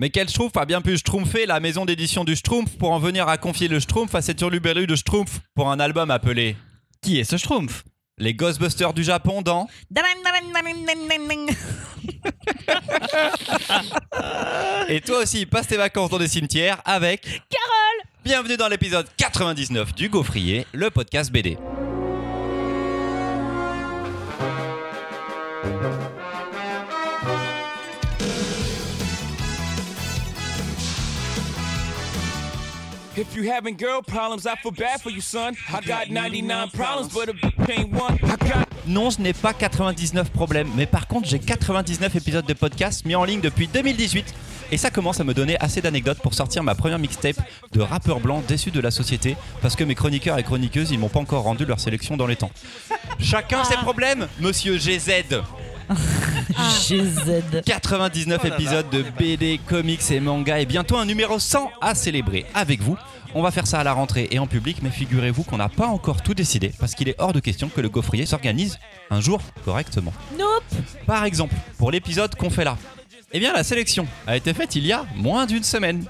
Mais quel Schtroumpf a bien pu schtroumpfer la maison d'édition du Schtroumpf pour en venir à confier le Schtroumpf à cette hurluberlu de Schtroumpf pour un album appelé Qui est ce Schtroumpf? Les Ghostbusters du Japon dans Et toi aussi, passe tes vacances dans des cimetières avec Carole Bienvenue dans l'épisode 99 du Gaufrier, le podcast BD. If you having girl problems, I feel bad for you, son. I got 99 problems, but a ain't one. I got Non, je n'ai pas 99 problèmes, mais par contre, j'ai 99 épisodes de podcast mis en ligne depuis 2018. Et ça commence à me donner assez d'anecdotes pour sortir ma première mixtape de rappeurs blancs déçus de la société parce que mes chroniqueurs et chroniqueuses, ils m'ont pas encore rendu leur sélection dans les temps. Chacun ses problèmes, monsieur GZ. GZ. 99 épisodes de BD, comics et manga et bientôt un numéro 100 à célébrer avec vous. On va faire ça à la rentrée et en public, mais figurez-vous qu'on n'a pas encore tout décidé parce qu'il est hors de question que le gaufrier s'organise un jour correctement. Nope. Par exemple, pour l'épisode qu'on fait là, eh bien la sélection a été faite il y a moins d'une semaine.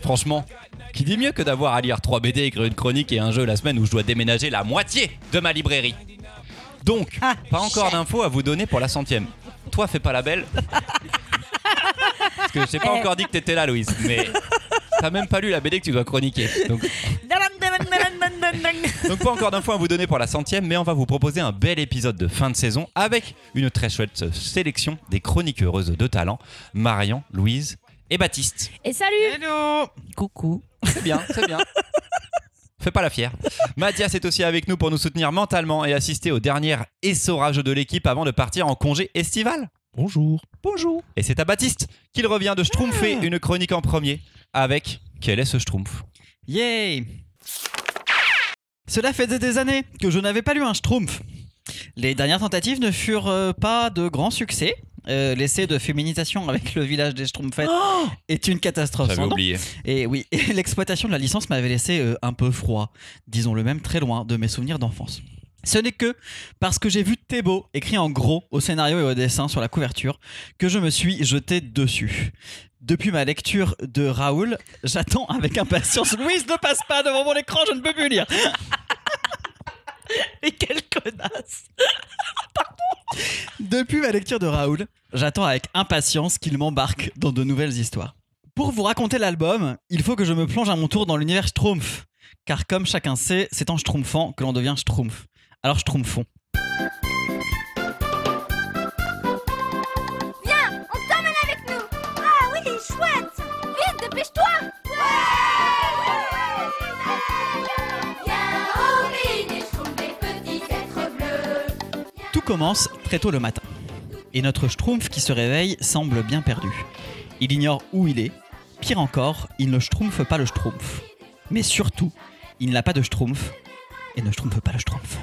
Franchement, qui dit mieux que d'avoir à lire 3 BD, écrire une chronique et un jeu la semaine où je dois déménager la moitié de ma librairie? Donc, Ah, pas encore d'infos à vous donner pour la centième. Toi, fais pas la belle. Parce que je t'ai pas Eh. encore dit que t'étais là, Louise, mais t'as même pas lu la BD que tu dois chroniquer. Donc, donc pas encore d'infos à vous donner pour la centième, mais on va vous proposer un bel épisode de fin de saison avec une très chouette sélection des chroniques heureuses de talent, Marion, Louise et Baptiste. Et salut Hello Coucou. C'est bien, c'est bien. Fais pas la fière. Mathias est aussi avec nous pour nous soutenir mentalement et assister au dernier essorage de l'équipe avant de partir en congé estival. Bonjour. Bonjour. Et c'est à Baptiste qu'il revient de schtroumpfer une chronique en premier avec Quel est ce schtroumpf? Yay Cela faisait des années que je n'avais pas lu un Schtroumpf. Les dernières tentatives ne furent euh, pas de grands succès. Euh, L'essai de féminisation avec le village des Schtroumpfettes est une catastrophe. J'avais oublié. Et oui, l'exploitation de la licence m'avait laissé euh, un peu froid, disons-le même très loin de mes souvenirs d'enfance. Ce n'est que parce que j'ai vu Thébault écrit en gros au scénario et au dessin sur la couverture que je me suis jeté dessus. Depuis ma lecture de Raoul, j'attends avec impatience. Louise, ne passe pas devant mon écran, je ne peux plus lire. Mais quelle connasse Depuis ma lecture de Raoul, j'attends avec impatience qu'il m'embarque dans de nouvelles histoires. Pour vous raconter l'album, il faut que je me plonge à mon tour dans l'univers Schtroumpf. Car comme chacun sait, c'est en schtroumpfant que l'on devient schtroumpf. Alors schtroumpfons. Viens, on t'emmène avec nous Ah oui, chouette Vite, dépêche-toi commence très tôt le matin. Et notre schtroumpf qui se réveille semble bien perdu. Il ignore où il est. Pire encore, il ne schtroumpfe pas le schtroumpf. Mais surtout, il n'a pas de schtroumpf et ne schtroumpfe pas le schtroumpf.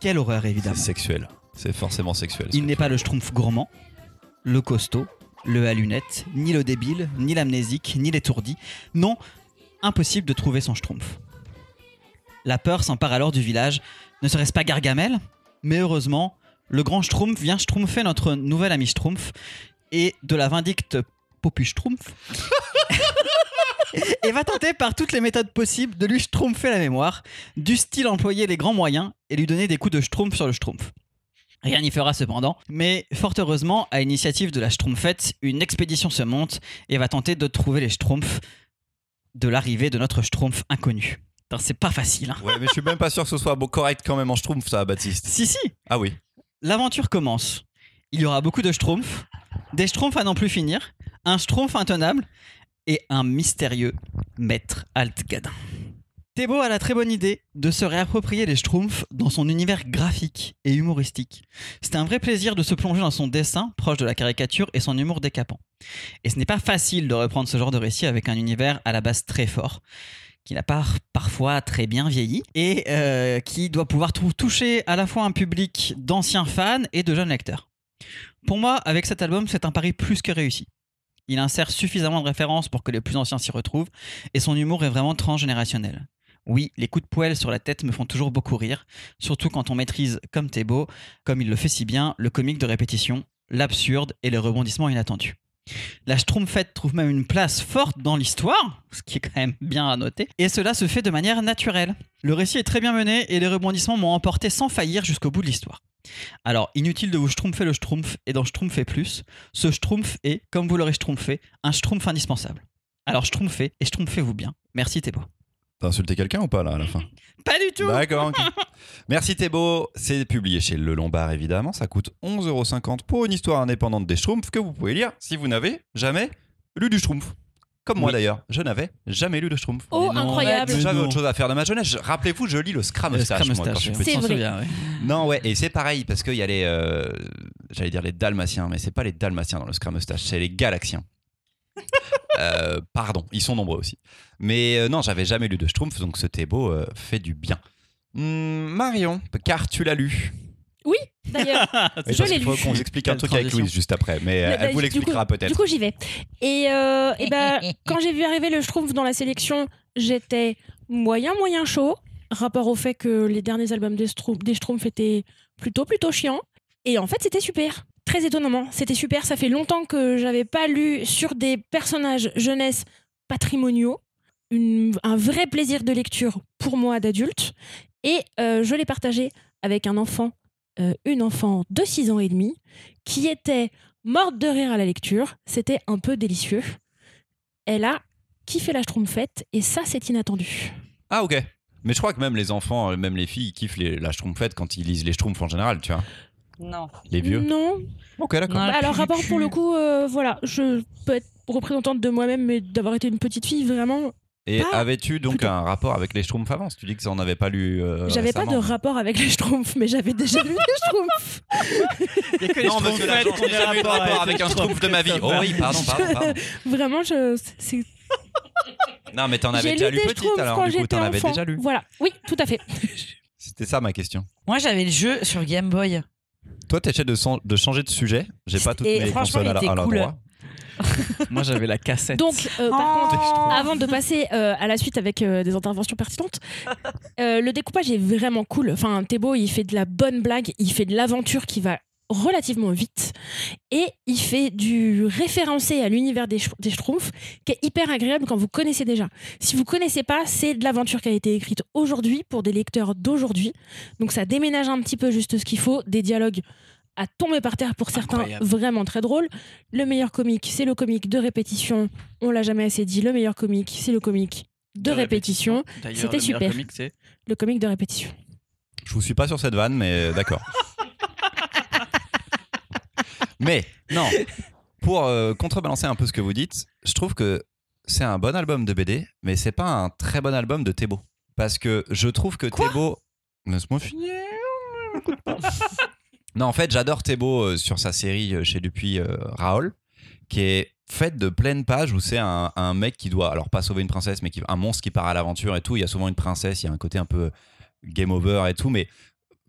Quelle horreur C'est évidemment. sexuel. C'est forcément sexuel. Il n'est pas le schtroumpf gourmand, le costaud, le à lunettes, ni le débile, ni l'amnésique, ni l'étourdi. Non, impossible de trouver son schtroumpf. La peur s'empare alors du village. Ne serait-ce pas Gargamel? Mais heureusement, le grand schtroumpf vient schtroumpfer notre nouvel ami schtroumpf et de la vindicte Popu schtroumpf. et va tenter par toutes les méthodes possibles de lui schtroumpfer la mémoire, du style employer les grands moyens et lui donner des coups de schtroumpf sur le schtroumpf. Rien n'y fera cependant, mais fort heureusement, à l'initiative de la Schtroumpfette, une expédition se monte et va tenter de trouver les Schtroumpfs de l'arrivée de notre Schtroumpf inconnu. Putain, C'est pas facile. hein. Ouais, mais je suis même pas sûr que ce soit beau, correct quand même en schtroumpf, ça, Baptiste. Si, si, Ah oui. L'aventure commence. Il y aura beaucoup de Schtroumpfs, des Schtroumpfs à n'en plus finir, un Schtroumpf intenable et un mystérieux maître Altgadin. Thébault a la très bonne idée de se réapproprier les Schtroumpfs dans son univers graphique et humoristique. C'est un vrai plaisir de se plonger dans son dessin, proche de la caricature, et son humour décapant. Et ce n'est pas facile de reprendre ce genre de récit avec un univers à la base très fort, qui n'a pas parfois très bien vieilli, et euh, qui doit pouvoir tou- toucher à la fois un public d'anciens fans et de jeunes lecteurs. Pour moi, avec cet album, c'est un pari plus que réussi. Il insère suffisamment de références pour que les plus anciens s'y retrouvent, et son humour est vraiment transgénérationnel. Oui, les coups de poêle sur la tête me font toujours beaucoup rire, surtout quand on maîtrise, comme Thébault, comme il le fait si bien, le comique de répétition, l'absurde et les rebondissements inattendus. La Schtroumpfette trouve même une place forte dans l'histoire, ce qui est quand même bien à noter, et cela se fait de manière naturelle. Le récit est très bien mené et les rebondissements m'ont emporté sans faillir jusqu'au bout de l'histoire. Alors, inutile de vous schtroumpfer le schtroumpf et d'en schtroumpfer plus, ce schtroumpf est, comme vous l'aurez schtroumpfé, un schtroumpf indispensable. Alors schtroumpfez et schtroumpfez-vous bien. Merci Thébo. T'as insulté quelqu'un ou pas là à la fin Pas du tout D'accord. Merci Thébo. C'est publié chez Le Lombard évidemment. Ça coûte 11,50€ pour une histoire indépendante des Schtroumpfs que vous pouvez lire si vous n'avez jamais lu du Schtroumpf. Comme moi d'ailleurs, je n'avais jamais lu de Schtroumpf. Oh, non. incroyable. J'avais autre chose à faire de ma jeunesse. Je- Rappelez-vous, je lis le Scrum Mustache, on C'est vrai. ouais. Non, ouais, et c'est pareil parce qu'il y a les. euh, J'allais dire les Dalmatiens, mais c'est pas les Dalmatiens dans le Scrum Mustache, c'est les Galaxiens. Euh, pardon, ils sont nombreux aussi. Mais euh, non, j'avais jamais lu de Schtroumpf, donc ce Thébo euh, fait du bien. Hmm, Marion, car tu l'as lu. D'ailleurs, Oui, Je parce l'ai qu'il faut lu. qu'on vous explique un truc avec. Louise juste après, mais elle bah, vous du l'expliquera peut-être. Du coup, j'y vais. Et, euh, et ben, quand j'ai vu arriver le Schtroumpf dans la sélection, j'étais moyen, moyen chaud, rapport au fait que les derniers albums des Schtroumpfs, des Schtroumpfs étaient plutôt, plutôt chiants. Et en fait, c'était super. Très étonnamment, c'était super. Ça fait longtemps que j'avais pas lu sur des personnages jeunesse patrimoniaux. Un vrai plaisir de lecture pour moi d'adulte. Et euh, je l'ai partagé avec un enfant, euh, une enfant de 6 ans et demi, qui était morte de rire à la lecture. C'était un peu délicieux. Elle a kiffé la Schtroumpfette et ça, c'est inattendu. Ah, ok. Mais je crois que même les enfants, euh, même les filles, kiffent la Schtroumpfette quand ils lisent les Schtroumpfs en général, tu vois. Non. Les vieux. Non. Ok, d'accord. Non, Bah, alors, rapport pour le coup, euh, voilà, je peux être représentante de moi-même, mais d'avoir été une petite fille, vraiment, Et Pas avais-tu donc plutôt. un rapport avec les Schtroumpfs avant? Tu dis que ça en avait pas lu. euh, j'avais pas de rapport avec les Schtroumpfs, mais j'avais déjà lu les Schtroumpfs. Il y a que les Non, jamais eu de rapports rapport avec les un Schtroumpf de ma vie. Oh Schtroumpfs. oui, pardon, pardon, pardon. Vraiment, je, c'est Non, mais t'en avais J'ai déjà lu lu petite Schtroumpfs alors, quand du coup, t'en avais déjà lu. Voilà, oui, tout à fait. C'était ça ma question. Moi, j'avais le jeu sur Game Boy. Toi, t'essaies de, de changer de sujet. J'ai pas toutes Et mes franchement, consoles à, il était à cool. l'endroit. Moi j'avais la cassette. Donc, euh, par Oh. contre, avant de passer euh, à la suite avec euh, des interventions pertinentes, euh, le découpage est vraiment cool. Enfin, Thébo, il fait de la bonne blague, il fait de l'aventure qui va relativement vite et il fait du référencé à l'univers des, des Schtroumpfs qui est hyper agréable quand vous connaissez déjà. Si vous connaissez pas, c'est de l'aventure qui a été écrite aujourd'hui pour des lecteurs d'aujourd'hui. Donc ça déménage un petit peu juste ce qu'il faut, des dialogues à tomber par terre pour certains, Incroyable. vraiment très drôles. Le meilleur comique, c'est le comique de répétition. On l'a jamais assez dit. Le meilleur comique, c'est le comique de, répétition. C'était super. comique, c'est- Le comique de répétition. Je vous suis pas sur cette vanne, mais d'accord. mais non, pour euh, contrebalancer un peu ce que vous dites, je trouve que c'est un bon album de BD, mais c'est pas un très bon album de Thébo. Parce que je trouve que Thébo. Laisse-moi finir. non, en fait, j'adore Thébo euh, sur sa série euh, chez Dupuis euh, Raoul, qui est faite de pleines pages où c'est un, un mec qui doit, alors pas sauver une princesse, mais qui, un monstre qui part à l'aventure et tout. Il y a souvent une princesse, il y a un côté un peu game over et tout, mais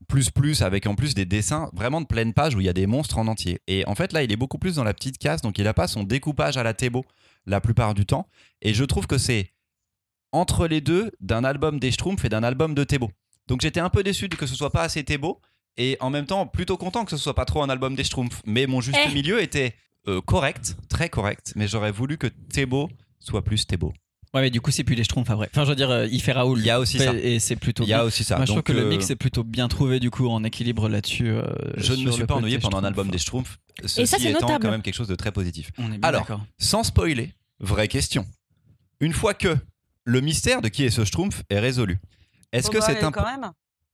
plus plus avec en plus des dessins vraiment de pleine page où il y a des monstres en entier. Et en fait là, il est beaucoup plus dans la petite case, donc il a pas son découpage à la Thébo la plupart du temps. Et je trouve que c'est entre les deux d'un album des Schtroumpfs et d'un album de Thébo. Donc j'étais un peu déçu que ce soit pas assez Thébo et en même temps plutôt content que ce soit pas trop un album des Schtroumpfs. Mais mon juste Eh. milieu était euh, correct, très correct, mais j'aurais voulu que Thébo soit plus Thébo. Ouais, mais du coup, c'est plus les Schtroumpfs après. Enfin, je veux dire, euh, il fait Raoul. Il y a aussi Et- ça. Et c'est plutôt. Il y a aussi ça. Moi, je trouve que le euh, mix est plutôt bien trouvé du coup en équilibre là-dessus. euh, je ne me suis pas ennuyé pendant un album des Schtroumpfs. Ceci ça, c'est étant notable. quand même quelque chose de très positif. On est bien Alors. Sans spoiler, vraie question. Une fois que le mystère de qui est ce Schtroumpf est résolu, est-ce que c'est un quand même.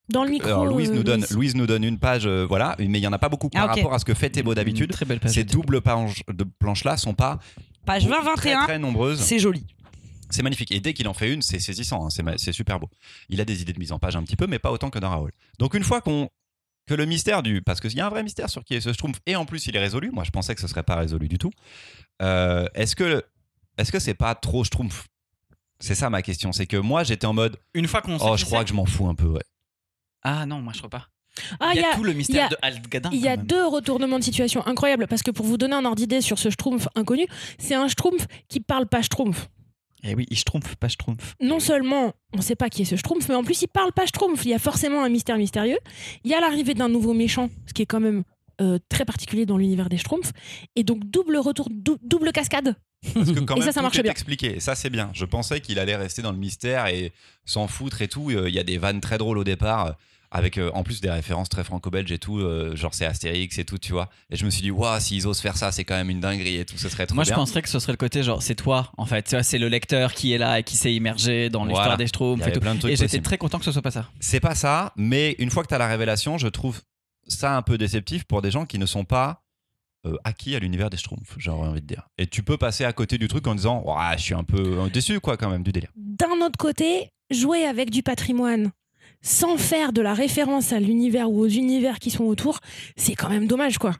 Dans le micro. alors Louise euh, nous donne Louise. Louise nous donne une page euh, voilà mais il y en a pas beaucoup par Ah, rapport à ce que fait Thébo d'habitude. Une Très belle page. Ces doubles planches de planches là sont pas Page très 20-21, très nombreuses. c'est joli. C'est magnifique et dès qu'il en fait une, c'est saisissant, hein, c'est ma- c'est super beau. Il a des idées de mise en page un petit peu mais pas autant que dans Raoul. Donc une fois qu'on que le mystère du parce qu'il y a un vrai mystère sur qui est ce Schtroumpf et en plus il est résolu. Moi je pensais que ce serait pas résolu du tout. Euh, est-ce que est-ce que c'est pas trop Schtroumpf? C'est ça ma question, c'est que moi j'étais en mode Une fois qu'on sait oh je crois que je m'en fous un peu ouais. Ah non, moi je crois pas. Ah, il y a, tout le mystère a- de Altgadin. Il y a deux retournements de situation incroyables parce que pour vous donner un ordre d'idée sur ce Schtroumpf inconnu, c'est un Schtroumpf qui parle pas Schtroumpf. Eh oui, il Schtroumpf, pas Schtroumpf. Non seulement on sait pas qui est ce Schtroumpf, mais en plus il parle pas Schtroumpf. Il y a forcément un mystère mystérieux. Il y a l'arrivée d'un nouveau méchant, ce qui est quand même euh, très particulier dans l'univers des Schtroumpfs. Et donc, double retour, dou- double cascade. Parce que quand Et même, ça, ça tout marche est bien. expliqué. Ça, c'est bien. Je pensais qu'il allait rester dans le mystère et s'en foutre et tout. Euh, Il y a des vannes très drôles au départ. Avec euh, en plus des références très franco-belges et tout, euh, genre c'est Astérix et tout, tu vois. Et je me suis dit, waouh, s'ils osent faire ça, c'est quand même une dinguerie et tout, ce serait trop Moi, je penserais que ce serait le côté genre, c'est toi, en fait. Tu vois, C'est le lecteur qui est là et qui s'est immergé dans l'histoire Voilà. des Il Schtroumpfs y et tout. plein de trucs Et j'étais très content que ce soit pas ça. C'est pas ça, mais une fois que tu as la révélation, je trouve ça un peu déceptif pour des gens qui ne sont pas euh, acquis à l'univers des Schtroumpfs, j'aurais envie de dire. Et tu peux passer à côté du truc en disant, Ouah, je suis un peu déçu, quoi, quand même, du délire. D'un autre côté, jouer avec du patrimoine sans faire de la référence à l'univers ou aux univers qui sont autour, c'est quand même dommage, quoi.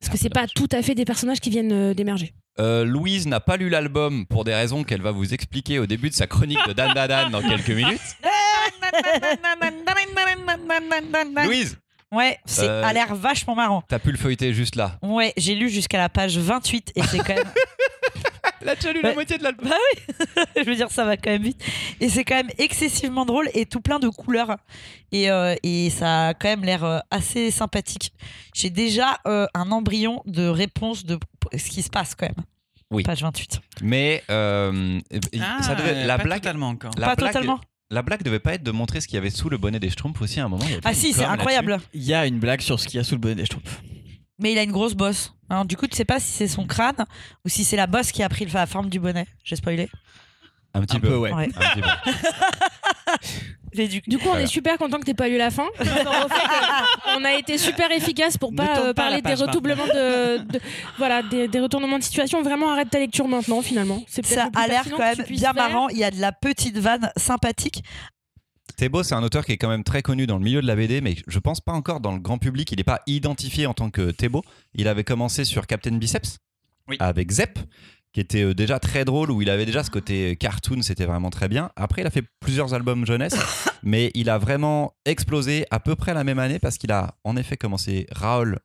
Parce que c'est pas tout à fait des personnages qui viennent euh, d'émerger. Euh, Louise n'a pas lu l'album pour des raisons qu'elle va vous expliquer au début de sa chronique de Dan Dan dans quelques minutes. Louise, Ouais, c'est Euh, a l'air vachement marrant. t'as pu le feuilleter juste là. Ouais, j'ai lu jusqu'à la page 28 et c'est quand même. Là, tu as lu la moitié de l'album. je veux dire, ça va quand même vite. Et c'est quand même excessivement drôle et tout plein de couleurs. Et, euh, et ça a quand même l'air euh, assez sympathique. J'ai déjà euh, un embryon de réponse de ce qui se passe quand même. Oui. Page 28. Mais euh, ça devait, la Ah, pas blague, totalement encore. la Pas blague, totalement. La blague devait pas être de montrer ce qu'il y avait sous le bonnet des Schtroumpfs aussi à un moment. il y avait pas Ah une si, c'est com incroyable. Il y a une blague sur ce qu'il y a sous le bonnet des Schtroumpfs. Mais il a une grosse bosse. Alors, du coup, tu sais pas si c'est son crâne ou si c'est la bosse qui a pris la forme du bonnet. J'ai spoilé. Un petit Un peu, peu, ouais. Ouais. Un petit peu. Du Du coup, on Voilà. est super content que t'aies pas lu la fin. On a été super efficace pour Ne pas euh, pas parler des retournements de, de- voilà des, des retournements de situation. Vraiment, arrête ta lecture maintenant. Finalement, c'est ça a l'air quand même bien faire. marrant. Il y a de la petite vanne sympathique. Thébo, c'est un auteur qui est quand même très connu dans le milieu de la BD, mais je pense pas encore dans le grand public. Il n'est pas identifié en tant que Thébo. Il avait commencé sur Captain Biceps Oui. avec Zep, qui était euh, déjà très drôle, où il avait déjà ce côté euh, cartoon, c'était vraiment très bien. Après, il a fait plusieurs albums jeunesse, mais il a vraiment explosé à peu près la même année parce qu'il a en effet commencé Raoul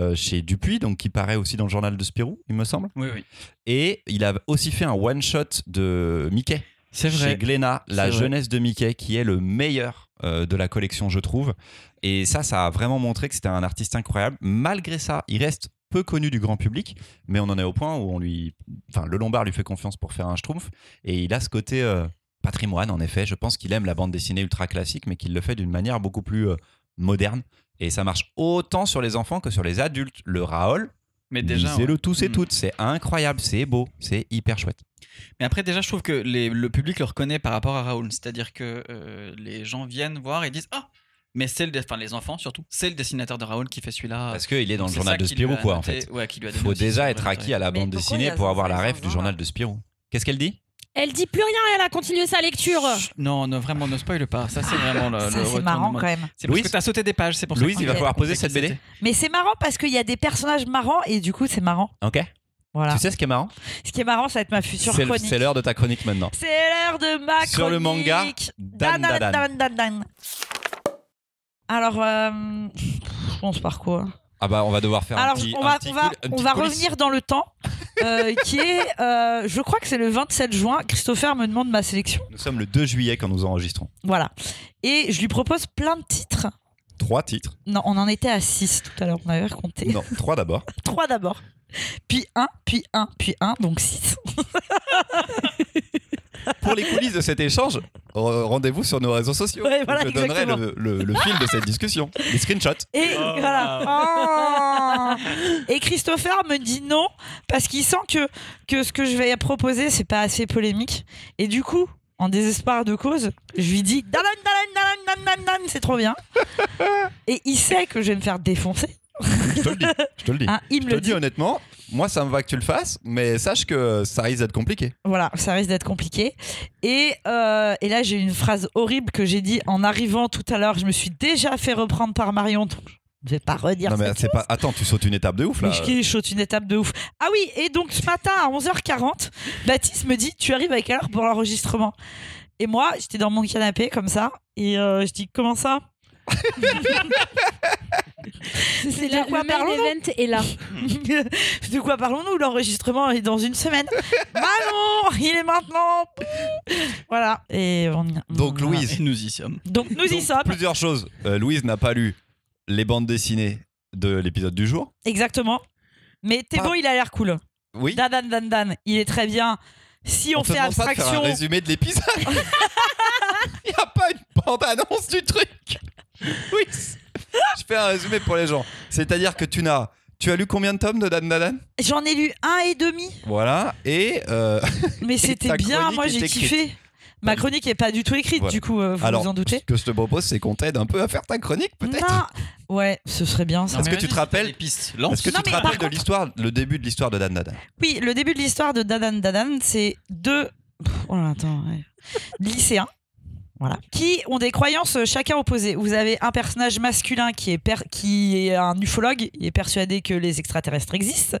euh, chez Dupuis, donc qui paraît aussi dans le journal de Spirou, il me semble. Oui, oui. Et il a aussi fait un one-shot de Mickey C'est chez vrai. Glénat, la jeunesse de Mickey, qui est le meilleur euh, de la collection, je trouve. Et ça, ça a vraiment montré que c'était un artiste incroyable. Malgré ça, il reste peu connu du grand public, mais on en est au point où on lui, enfin, le Lombard lui fait confiance pour faire un Schtroumpf, et il a ce côté euh, patrimoine. En effet, je pense qu'il aime la bande dessinée ultra classique, mais qu'il le fait d'une manière beaucoup plus euh, moderne. Et ça marche autant sur les enfants que sur les adultes. Le Raoul, Mais déjà. lisez-le ouais. tous et Mm. toutes. C'est incroyable, c'est beau, c'est hyper chouette. Mais après, déjà, je trouve que les- le public le reconnaît par rapport à Raoul. C'est-à-dire que euh, les gens viennent voir et disent Ah Mais c'est le. Enfin, les enfants surtout. C'est le dessinateur de Raoul qui fait celui-là. Parce qu'il est dans le journal ça de Spirou, a quoi, en fait. Ouais, qui lui a Il donné faut déjà être acquis à la bande dessinée pour avoir la ref du journal de Spirou? Qu'est-ce qu'elle dit? Elle dit plus rien. Elle a continué sa lecture. Chut, Non, non, vraiment, ne spoil pas. Ça, c'est vraiment le. Ça, le c'est marrant quand même. C'est parce Louise que t'as sauté des pages, c'est pour ça. Louise, que- il va falloir poser cette BD. Mais c'est marrant parce qu'il y a des personnages marrants et du coup, c'est marrant. Ok. Voilà. Tu sais ce qui est marrant? Ce qui est marrant, ça va être ma future chronique. c'est l'heure de ta chronique maintenant. C'est l'heure de ma chronique. Sur le manga, Dan Dan, Dan. dan, dan, dan. Alors, euh, je pense par quoi Ah bah on va devoir faire Alors, un petit on un va, petit on va, on revenir dans le temps, euh, qui est, euh, je crois que c'est le 27 juin. Christopher me demande ma sélection. Nous sommes le 2 juillet quand nous enregistrons. Voilà. Et je lui propose plein de titres. Trois titres. Non, on en était à 6 tout à l'heure, on avait raconté. Non, trois d'abord. 3 d'abord. Puis 1, puis 1, puis 1, donc 6. Pour les coulisses de cet échange, re- rendez-vous sur nos réseaux sociaux. Ouais, voilà, Je donnerai le, le- le fil de cette discussion, les screenshots. Et voilà. Oh. Et Christopher me dit non parce qu'il sent que, que ce que je vais proposer c'est pas assez polémique. Et du coup, en désespoir de cause, je lui dis dalan, dalan, dalan, dalan, dalan, dalan, c'est trop bien. Et il sait que je vais me faire défoncer. Je te le dis. Je te le dis. Il je te le dis honnêtement, moi ça me va que tu le fasses, mais sache que ça risque d'être compliqué. Voilà, ça risque d'être compliqué. Et, euh, et là, j'ai une phrase horrible que j'ai dit en arrivant tout à l'heure. Je me suis déjà fait reprendre par Marion. donc je vais pas redire non mais c'est pas. Attends, tu sautes une étape de ouf là. Mais je saute une étape de ouf. Ah oui, et donc ce matin à 11h40, Baptiste me dit Tu arrives à quelle heure pour l'enregistrement? Et moi, j'étais dans mon canapé comme ça, et euh, je dis Comment ça? C'est de là, quoi event est là. De quoi parlons-nous? L'enregistrement est dans une semaine. bah non, il est maintenant. Voilà. Et on y- Donc voilà. Louise, Et nous y sommes. Donc nous y sommes. Plusieurs choses. Euh, Louise n'a pas lu les bandes dessinées de l'épisode du jour. Exactement. Mais Thébo, Ah. il a l'air cool. Oui. Dan, Dan, Dan, Dan, il est très bien. Si on, fait demande pas de faire abstraction. un résumé de l'épisode. Il n'y a pas une bande-annonce du truc. Oui. Je fais un résumé pour les gens. C'est-à-dire que tu n'as. Tu as lu combien de tomes de Dan Dan Dan J'en ai lu un et demi, Voilà. Et. euh, mais c'était ta bien. Moi, j'ai kiffé. Ma chronique est pas du tout écrite, Voilà. du coup, euh, vous Alors, vous en doutez. ce que je te propose, c'est qu'on t'aide un peu à faire ta chronique, peut-être. Non. Ouais, ce serait bien ça. Est-ce que tu te rappelles- pistes. Est-ce que Non, tu te rappelles de contre- l'histoire, le début de l'histoire de Dan Dan Dan Oui, le début de l'histoire de Dadan Dadan, c'est deux oh là, attends, ouais. lycéens. Voilà. Qui ont des croyances euh, chacun opposées. Vous avez un personnage masculin qui est, qui est un ufologue, il est persuadé que les extraterrestres existent,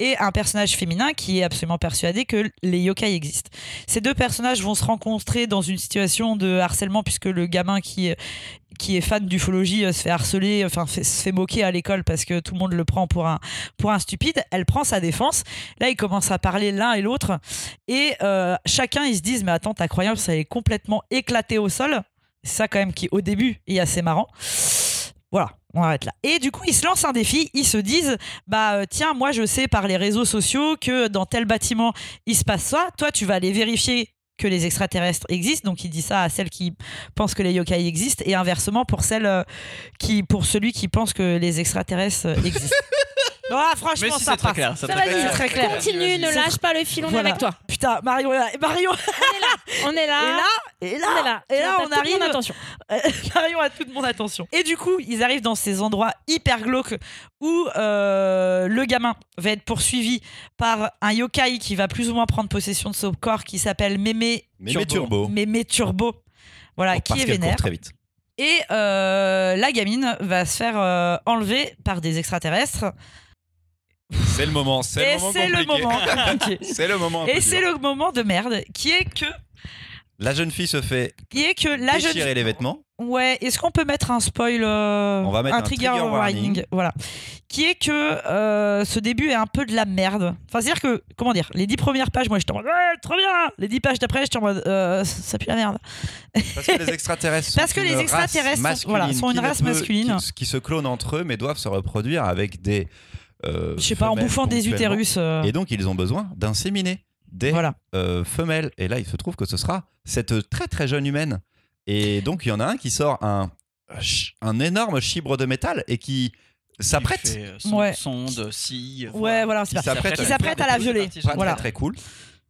et un personnage féminin qui est absolument persuadé que les yokai existent. Ces deux personnages vont se rencontrer dans une situation de harcèlement puisque le gamin qui, qui est fan d'ufologie euh, se fait harceler, enfin fait- se fait moquer à l'école parce que tout le monde le prend pour un, pour un stupide. Elle prend sa défense. Là, ils commencent à parler l'un et l'autre. Et euh, chacun, ils se disent Mais attends, ta croyance, elle est complètement éclatée au sol. C'est ça, quand même, qui, au début, est assez marrant. Voilà, on arrête là. Et du coup, ils se lancent un défi. Ils se disent Bah, euh, tiens, moi, je sais par les réseaux sociaux que dans tel bâtiment, il se passe ça. Toi, tu vas aller vérifier que les extraterrestres existent. Donc, il dit ça à celle qui pense que les yokai existent. Et inversement, pour, celle, euh, qui, pour celui qui pense que les extraterrestres existent. Ah, franchement, Mais si, ça c'est très passe. clair. Ça va, clair. c'est très clair. Continue, ne lâche pas le fil, on est Voilà. avec toi. Putain, Marion est là. Et Marion, On est là. et là, et on est là, et là, on toute arrive. mon attention. Marion a toute mon attention. Et du coup, ils arrivent dans ces endroits hyper glauques où euh, le gamin va être poursuivi par un yokai qui va plus ou moins prendre possession de son corps qui s'appelle Mémé Mémé Turbo. Mémé Turbo. Voilà, Oh, qui parce est qu'elle court vénère. très vite. Et euh, la gamine va se faire euh, enlever par des extraterrestres. C'est le moment. C'est le moment c'est le moment compliqué. c'est le moment. Et c'est le moment de merde qui est que, La jeune fille se fait qui est que la jeune déchirer les vêtements. Ouais, est-ce qu'on peut mettre un spoil euh, On va mettre un trigger, trigger warning, warning. voilà, qui est que euh, ce début est un peu de la merde. Enfin, c'est-à-dire que comment dire, les dix premières pages, moi j'étais en mode ouais, trop bien. Les dix pages d'après, j'étais en mode euh, ça pue la merde. Parce que les extraterrestres sont Parce que une les race extraterrestres sont- voilà, sont une race masculine. Qui, qui se clonent entre eux, mais doivent se reproduire avec des. Euh, Je sais pas, en bouffant des utérus. euh, Et donc, ils ont besoin d'inséminer des voilà. euh, femelles. Et là, il se trouve que ce sera cette très très jeune humaine. Et donc, il y en a un qui sort un, un énorme chibre de métal et qui s'apprête. Il euh, son- Ouais. sonde, scie. Ouais, voilà, c'est s'apprête Qui à- s'apprête à la violer. Voilà. très très cool.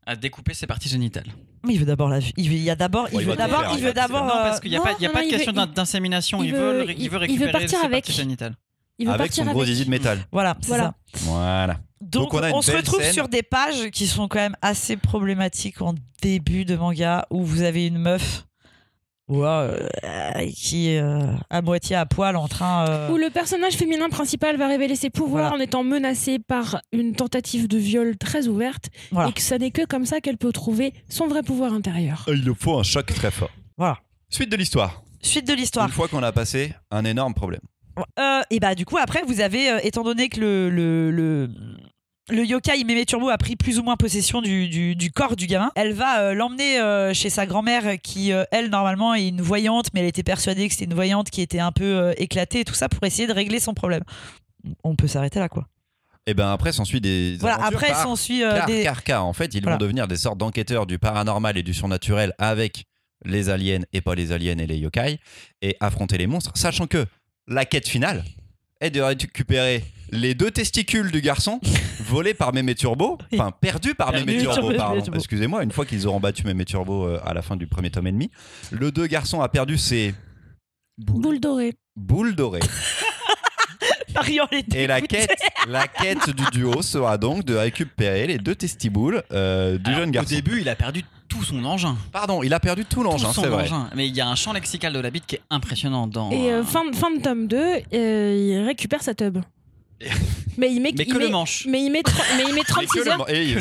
À découper ses parties génitales. Mais il veut d'abord la. Il veut, il y a d'abord. Ouais, il il veut d'abord. Il il veut d'abord. Non, parce qu'il n'y a non, pas, il y a non, pas de il question d'insémination. il Il, veut- veut, il- il veut il veut récupérer partir ses avec. parties génitales. Il veut Avec partir son gros avec. zizi de métal. Voilà, c'est Voilà. ça. Voilà. Donc, Donc, on se retrouve scène. sur des pages qui sont quand même assez problématiques en début de manga où vous avez une meuf euh, qui est euh, à moitié à poil en train. euh, Où le personnage féminin principal va révéler ses pouvoirs Voilà. en étant menacé par une tentative de viol très ouverte Voilà. et que ça n'est que comme ça qu'elle peut trouver son vrai pouvoir intérieur. Il nous faut un choc très fort. Voilà. Suite de l'histoire. Suite de l'histoire. Une fois qu'on a passé un énorme problème. Euh, et bah du coup après vous avez, euh, étant donné que le, le, le, le yokai Mémé Turbo a pris plus ou moins possession du, du, du corps du gamin, elle va euh, l'emmener euh, chez sa grand-mère qui euh, elle normalement est une voyante mais elle était persuadée que c'était une voyante qui était un peu éclatée et tout ça pour essayer de régler son problème. On peut s'arrêter là quoi. Et ben après s'ensuit des Voilà, aventures après s'ensuit des... Arca. En fait, ils Voilà. vont devenir des sortes d'enquêteurs du paranormal et du surnaturel avec les aliens et pas les aliens et les yokai et affronter les monstres, sachant que la quête finale est de récupérer les deux testicules du garçon volés par Mémé Turbo, enfin perdus par Mémé Turbo, pardon. Excusez-moi, une fois qu'ils auront battu Mémé Turbo euh, à la fin du premier tome et demi, le deux garçons a perdu ses Boule dorée. boules dorées. Marion, elle était Et la quête, la quête du duo sera donc de récupérer les deux testiboules euh, du Alors, jeune Au garçon. début, il a perdu tout son engin. Pardon, il a perdu tout l'engin, c'est vrai. engin. Mais il y a un champ lexical de la bite qui est impressionnant dans. Et euh, fin, de- fin de tome 2, euh, il récupère sa tub. Mais il met, Mais il que le met- manche. Mais il met, mais il met Mais que 36 le heures. manche. Mais il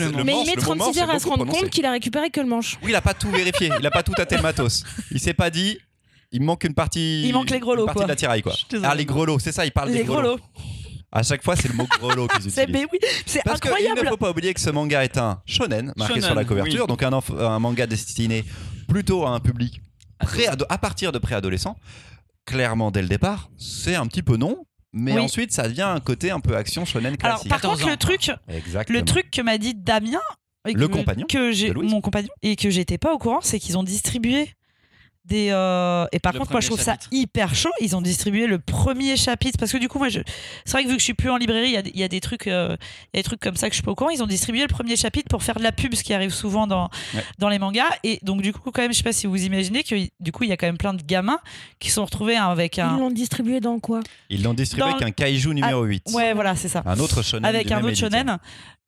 met le 36 moment, heures à se rendre prononcé. compte qu'il a récupéré que le manche. Oui, il a pas tout vérifié, il a pas tout tâté le matos. Il s'est pas dit, il manque une partie. Il manque les grelots, une partie quoi. de la tiraille, quoi. Ah, les grelots, c'est ça, il parle Les des grelots. À chaque fois, c'est le mot grelot qu'ils utilisent. mais oui, c'est Parce qu'il incroyable. ne faut pas oublier que ce manga est un shonen, marqué Shonen, sur la couverture, oui. donc un, manga destiné plutôt à un public pré à partir de préadolescents. Clairement, dès le départ, c'est un petit peu non. mais Oui. ensuite ça devient un côté un peu action shonen Alors, classique. par 14 contre, ans. le truc, Exactement. le truc que m'a dit Damien, et Le que- compagnon que j'ai, de Louise. mon compagnon, et que j'étais pas au courant, c'est qu'ils ont distribué des. euh, Et par Le contre, moi, je trouve ça hyper chaud. Ils ont distribué le premier chapitre parce que du coup, moi, je... c'est vrai que vu que je suis plus en librairie, il y a des- il y, a des trucs, euh, il y a des trucs comme ça que je suis pas au courant. Ils ont distribué le premier chapitre pour faire de la pub, ce qui arrive souvent dans Ouais. dans les mangas. Et donc, du coup, quand même, je sais pas si vous imaginez que du coup, il y a quand même plein de gamins qui sont retrouvés avec Ils un. l'ont distribué dans quoi? Ils l'ont distribué Dans avec un kaiju numéro 8. Ouais, voilà, c'est ça. Un autre shonen. avec un autre shonen.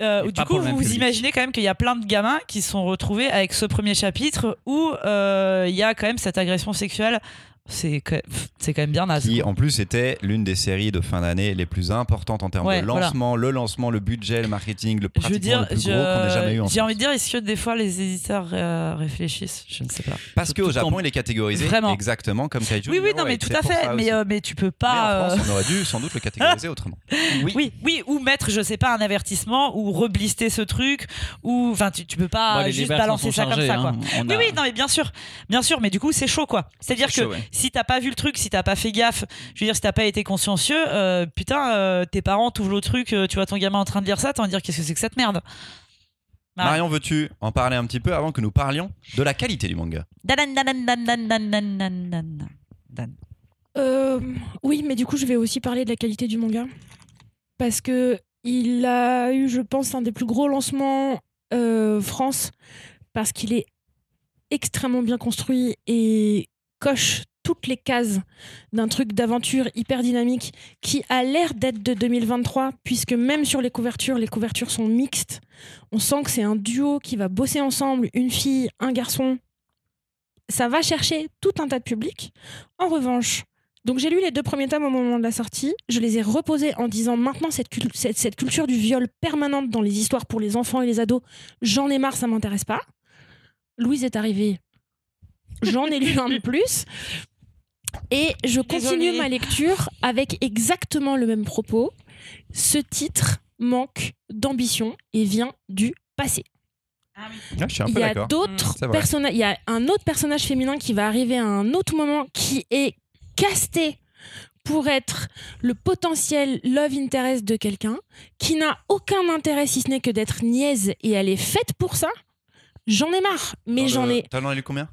Euh, du coup, vous vous imaginez quand même qu'il y a plein de gamins qui se sont retrouvés avec ce premier chapitre où euh, il y a quand même cette agression sexuelle. C'est quand, même- c'est quand même bien naze. Qui en plus était l'une des séries de fin d'année les plus importantes en termes Ouais, de voilà. lancement, le lancement, le budget, le marketing, le Je pratiquement veux dire, le plus je- gros qu'on ait jamais eu en j'ai envie de dire, est-ce que des fois les éditeurs euh, réfléchissent? Je ne sais pas. Parce qu'au Japon, en- il est catégorisé Vraiment. exactement comme kaiju. Oui, oui, non, mais 8. tout à fait. Mais, euh, mais tu peux Mais pas. en France, euh, on aurait dû sans doute le catégoriser autrement. Oui, oui, ou mettre, je sais pas, un avertissement, ou reblister ce truc, ou. Enfin, tu, tu peux pas Bon, juste balancer ça comme ça, quoi. hein. On Oui, a- oui, non, mais bien sûr, bien sûr, mais du coup, c'est chaud, quoi. C'est-à-dire que C'est chaud, ouais si t'as pas vu le truc, si t'as pas fait gaffe, je veux dire, si t'as pas été consciencieux, euh, putain, euh, tes parents t'ouvrent le truc, euh, tu vois ton gamin en train de lire ça, t'as envie dire qu'est-ce que c'est que cette merde bah Marion, veux-tu en parler un petit peu avant que nous parlions de la qualité du manga? Euh, oui, mais du coup, je vais aussi parler de la qualité du manga. Parce que il a eu, je pense, un des plus gros lancements France. Parce qu'il est extrêmement bien construit et coche toutes les cases d'un truc d'aventure hyper dynamique qui a l'air d'être de 2023, puisque même sur les couvertures, les couvertures sont mixtes. On sent que c'est un duo qui va bosser ensemble, une fille, un garçon. Ça va chercher tout un tas de publics. En revanche, donc j'ai lu les deux premiers tomes au moment de la sortie. Je les ai reposés en disant maintenant cette, cette culture du viol permanente dans les histoires pour les enfants et les ados, j'en ai marre, ça m'intéresse pas. Louise est arrivée. J'en ai lu un de plus. Et je continue Désolée. ma lecture avec exactement le même propos. Ce titre manque d'ambition et vient du passé. Ouais, Je suis un Il peu y a d'autres vrai. personnages. Il y a un autre personnage féminin qui va arriver à un autre moment qui est casté pour être le potentiel love interest de quelqu'un, qui n'a aucun intérêt si ce n'est que d'être niaise et elle est faite pour ça. J'en ai marre, mais j'en le- ai. T'en as lu combien?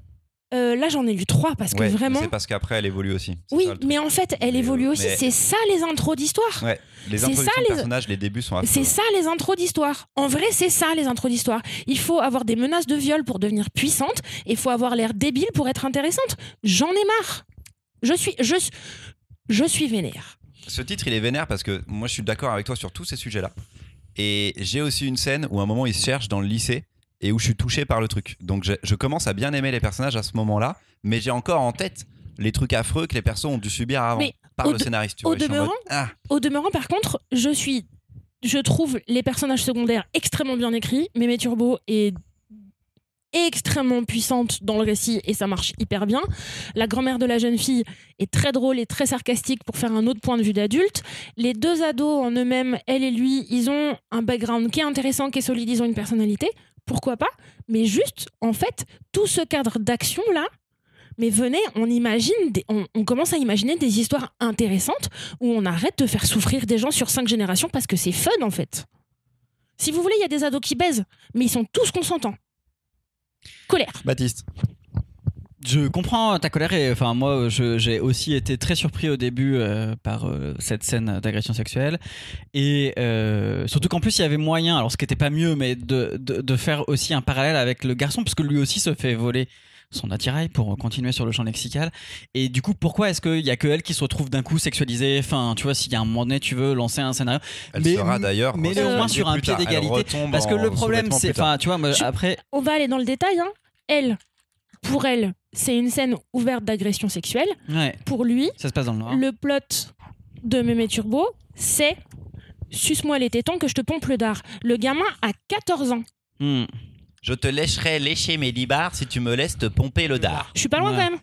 Euh, là, j'en ai lu trois parce que Ouais, vraiment. C'est parce qu'après, elle évolue aussi. Oui, ça, mais en fait, elle évolue euh, aussi. mais- C'est ça les intros d'histoire. Ouais, les de les- personnages, les débuts sont. C'est ça les intros d'histoire. En vrai, c'est ça les intros d'histoire. Il faut avoir des menaces de viol pour devenir puissante et il faut avoir l'air débile pour être intéressante. J'en ai marre. Je suis, je, je suis vénère. Ce titre, il est vénère parce que moi, je suis d'accord avec toi sur tous ces sujets-là. Et j'ai aussi une scène où à un moment, il se cherche dans le lycée et où je suis touché par le truc. Donc, je, je commence à bien aimer les personnages à ce moment-là, mais j'ai encore en tête les trucs affreux que les persos ont dû subir avant Mais par le scénariste. Tu au vois, mode, demeurant, ah, Au demeurant, par contre, je suis, je trouve les personnages secondaires extrêmement bien écrits. Mémé Turbo est extrêmement puissante dans le récit et ça marche hyper bien. La grand-mère de la jeune fille est très drôle et très sarcastique pour faire un autre point de vue d'adulte. Les deux ados en eux-mêmes, elle et lui, ils ont un background qui est intéressant, qui est solide, ils ont une personnalité. Pourquoi pas Mais juste, en fait, tout ce cadre d'action-là, mais venez, on imagine, on, on commence à imaginer des histoires intéressantes où on arrête de faire souffrir des gens sur cinq générations parce que c'est fun en fait. Si vous voulez, il y a des ados qui baisent, mais ils sont tous consentants. Colère. Baptiste. Je comprends ta colère et enfin moi j'ai aussi été très surpris au début euh, par euh, cette scène d'agression sexuelle et euh, surtout qu'en plus il y avait moyen alors ce qui n'était pas mieux mais de, de, de faire aussi un parallèle avec le garçon parce que lui aussi se fait voler son attirail pour continuer sur le champ lexical et du coup pourquoi est-ce qu'il y a que elle qui se retrouve d'un coup sexualisée? Enfin tu vois s'il y a un moment donné tu veux lancer un scénario Elle Mais- sera d'ailleurs. mais au moins sur un pied d'égalité, parce que le problème c'est enfin tu vois moi, Je- après On va aller dans le détail. Hein. Elle, pour elle, c'est une scène ouverte d'agression sexuelle. ouais Pour lui, ça se passe dans le noir le plot de Mémé Turbo, c'est Suce-moi les tétons que je te pompe le dard. Le gamin a 14 ans. Hmm. Je te laisserai lécher mes libards si tu me laisses te pomper le dard. Je suis pas loin Ouais. quand même.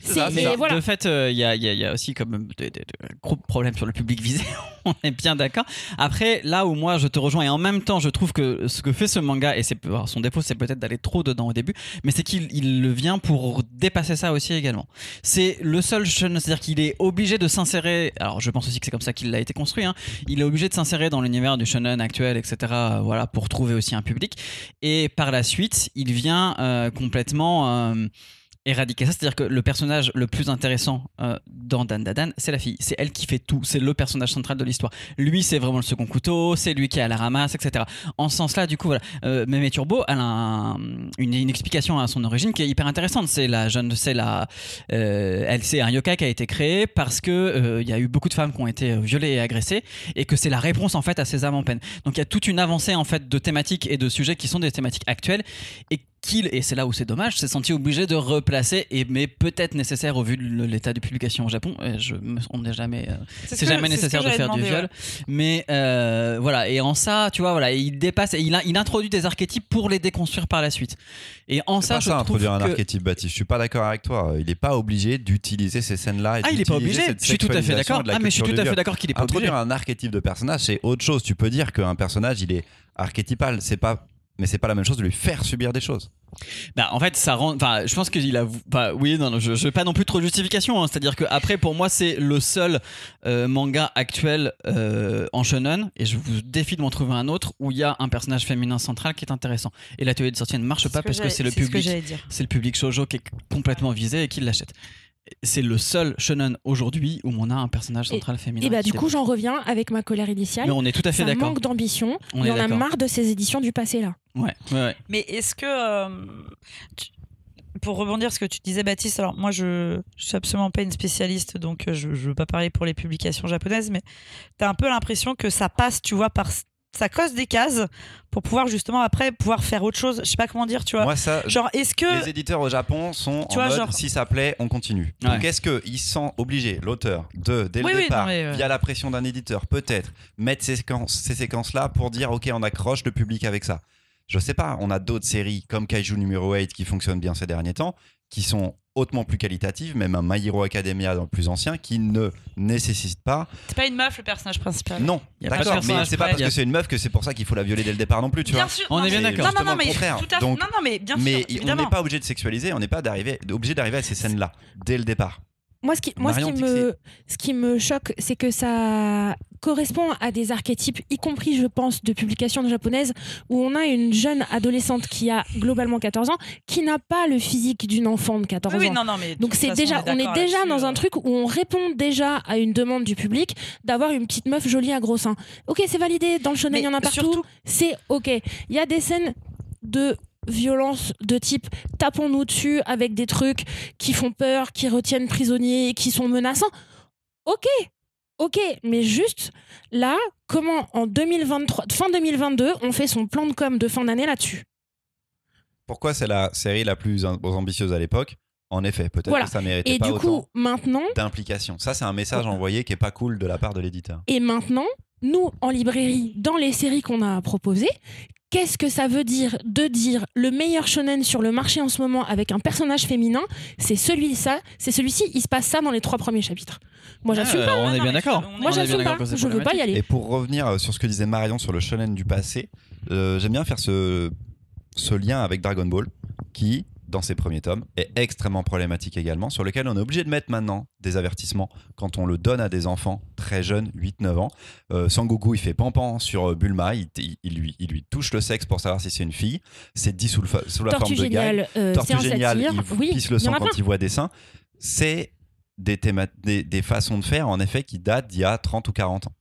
Ça, c'est et ça. voilà. De fait, il y, a, y a- y a aussi comme des, des- des gros problèmes sur le public visé. on est bien d'accord. Après, là où moi je te rejoins et en même temps je trouve que ce que fait ce manga et c'est son défaut c'est peut-être d'aller trop dedans au début, mais c'est qu'il il le vient pour dépasser ça aussi également. C'est le seul shonen, c'est-à-dire qu'il est obligé de s'insérer. Alors je pense aussi que c'est comme ça qu'il a été construit. hein. Il est obligé de s'insérer dans l'univers du shonen actuel, etc. euh, Voilà pour trouver aussi un public. Et par la suite, il vient euh, complètement euh, éradiquer ça. C'est-à-dire que le personnage le plus intéressant euh, dans Dan Dadan, c'est la fille. C'est elle qui fait tout. C'est le personnage central de l'histoire. Lui, c'est vraiment le second couteau. C'est lui qui est à la ramasse, etc. En ce sens-là, du coup, voilà. Euh, Mémé Turbo, elle a un- une, explication à son origine qui est hyper intéressante. C'est la jeune, c'est la, euh, elle, c'est un yokai qui a été créé parce que il y a eu beaucoup de femmes qui ont été violées et agressées et que c'est la réponse en fait à ces âmes en peine. Donc il y a toute une avancée en fait de thématiques et de sujets qui sont des thématiques actuelles et qu'il, et c'est là où c'est dommage, s'est senti obligé de replacer, et mais peut-être nécessaire au vu de l'état de publication au Japon. Je, on n'est jamais, euh, ce c'est que- jamais ce nécessaire de faire du viol. Mais euh, voilà, et en ça, tu vois, voilà, il dépasse, et il, a- il introduit des archétypes pour les déconstruire par la suite. Et en C'est ça, pas je ça, trouve introduire un que- archétype Baptiste. Je suis pas d'accord avec toi. Il n'est pas obligé d'utiliser ces scènes-là. et Ah, il est pas obligé. Je suis tout à fait d'accord. Ah, mais je suis tout à fait d'accord qu'il est pas obligé. Introduire un archétype de personnage, c'est autre chose. Tu peux dire qu'un personnage, il est archétypal. C'est pas, mais c'est pas la même chose de lui faire subir des choses. Bah, en fait, ça rend. Enfin, je pense qu'il a. Bah, oui, non, non, je, je veux pas non plus trop de justification. hein. C'est-à-dire que après, pour moi, c'est le seul euh, manga actuel euh, en shonen, et je vous défie de m'en trouver un autre où il y a un personnage féminin central qui est intéressant. Et l'atelier de sortie ne marche pas parce que c'est le public, c'est le public shoujo qui est complètement visé et qui l'achète. C'est le seul shonen aujourd'hui où on a un personnage central féminin. Et bah du coup, j'en reviens avec ma colère initiale. mais on est tout à fait Ça d'accord. manque d'ambition. On en a marre de ces éditions du passé là. Ouais, ouais, ouais. Mais est-ce que. euh, tu- pour rebondir ce que tu disais, Baptiste, alors moi je, je suis absolument pas une spécialiste, donc euh, je, je veux pas parler pour les publications japonaises, mais tu as un peu l'impression que ça passe, tu vois, par. Ça cause des cases pour pouvoir justement après pouvoir faire autre chose. Je sais pas comment dire, tu vois. Moi, ça, Genre, est-ce que. les éditeurs au Japon sont Tu en vois, mode genre- si ça plaît, on continue. Ouais. Donc est-ce qu'ils sont obligés, l'auteur, de dès Oui, le oui, départ, non, mais, euh, via la pression d'un éditeur, peut-être mettre ces séquences, ces séquences-là pour dire ok, on accroche le public avec ça? Je sais pas. On a d'autres séries comme Kaiju numéro 8 qui fonctionnent bien ces derniers temps, qui sont hautement plus qualitatives, même un My Hero Academia dans le plus ancien, qui ne nécessite pas. C'est pas une meuf le personnage principal. Non, Y a pas de d'accord, mais c'est pas parce que c'est une meuf que c'est pour ça qu'il faut la violer dès le départ non plus, tu vois. Bien sûr. On non, est bien mais- d'accord. Non, non, mais tout à. Donc- non, non, mais bien mais sûr. on évidemment. n'est pas obligé de sexualiser, on n'est pas d'arriver, obligé d'arriver à ces scènes-là dès le départ. Moi, ce qui, moi, ce Marion qui, me, ce qui me choque, c'est que ça correspond à des archétypes, y compris, je pense, de publications japonaises, où on a une jeune adolescente qui a globalement 14 ans, qui n'a pas le physique d'une enfant de 14 Oui, oui, ans. non, non, mais de Donc c'est déjà, on est déjà dans euh. un truc où on répond déjà à une demande du public d'avoir une petite meuf jolie à gros seins. Ok, c'est validé. Dans le shonen, il y en a partout. surtout- C'est ok. Il y a des scènes de violence de type tapons-nous dessus avec des trucs qui font peur, qui retiennent prisonniers, qui sont menaçants. Ok, ok, mais juste là, comment en 2023, fin 2022, on fait son plan de com de fin d'année là-dessus? Pourquoi c'est la série la plus am- ambitieuse à l'époque? En effet, peut-être Voilà. que ça méritait Et pas du autant coup, maintenant, d'implication. Ça, c'est un message envoyé qui est pas cool de la part de l'éditeur. Et maintenant, nous, en librairie, dans les séries qu'on a proposées, qu'est-ce que ça veut dire de dire le meilleur shonen sur le marché en ce moment avec un personnage féminin? C'est celui-là, c'est celui-ci, il se passe ça dans les trois premiers chapitres. Moi, j'assume Euh, pas. on non, est bien d'accord. Moi, j'assume pas. Je veux pas y aller. Et pour revenir euh, sur ce que disait Marion sur le shonen du passé, euh, j'aime bien faire ce, ce lien avec Dragon Ball, qui, dans ses premiers tomes, est extrêmement problématique également, sur lequel on est obligé de mettre maintenant des avertissements quand on le donne à des enfants très jeunes, 8-9 ans. Euh, Sangoku, il fait pampan sur euh, Bulma, il, il- il lui, il lui touche le sexe pour savoir si c'est une fille, c'est dit sous, le fa- sous la Tortue forme de gag. euh, Tortue géniale, il Oui, pisse le sang quand plein. il voit des seins. C'est des, des façons de faire, en effet, qui datent d'il y a 30 ou 40 ans.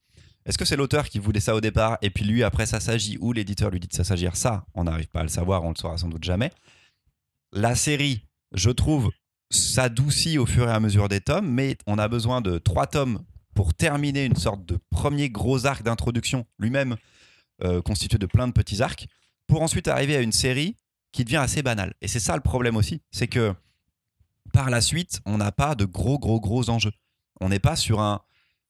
Est-ce que c'est l'auteur qui voulait ça au départ et puis lui, après, ça s'agit ou l'éditeur lui dit de ça s'agir? Ça, on n'arrive pas à le savoir, on le saura sans doute jamais. La série, je trouve, s'adoucit au fur et à mesure des tomes, mais on a besoin de trois tomes pour terminer une sorte de premier gros arc d'introduction, lui-même euh, constitué de plein de petits arcs, pour ensuite arriver à une série qui devient assez banale. Et c'est ça le problème aussi, c'est que par la suite, on n'a pas de gros, gros, gros enjeux. On n'est pas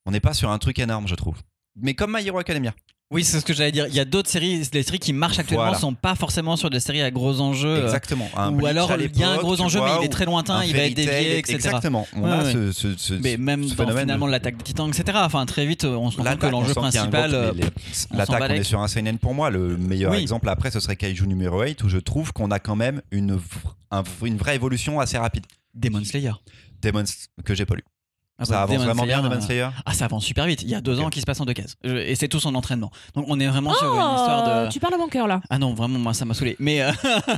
on n'est pas sur un truc énorme, je trouve. Mais comme My Hero Academia, Oui, c'est ce que j'allais dire. Il y a d'autres séries, les séries qui marchent actuellement Voilà. sont pas forcément sur des séries à gros enjeux. euh, Exactement. Un ou alors il y a un gros enjeu, mais il est très lointain, il va être dévié, etc. Exactement. On Ouais, a ouais. ce, ce, ce- Mais même dans finalement l'attaque des titans, etc. Enfin, très vite, on se rend compte que l'enjeu on principal. euh, on L'attaque, bat on est sur un seinen pour moi. Le meilleur Oui. exemple après, ce serait Kaiju numéro 8, où je trouve qu'on a quand même une, une vraie évolution assez rapide. Demon Slayer. Demon que j'ai pas lu. Ah Ça bah, avance Demon vraiment bien, Demon euh, Slayer Ah, ça avance super vite. Il y a deux ans qui se passe en deux cases. Je- Et c'est tout son entraînement. Donc on est vraiment sur une Oh, histoire de. Tu parles à mon cœur là. Ah non, vraiment, moi ça m'a saoulé. Mais euh,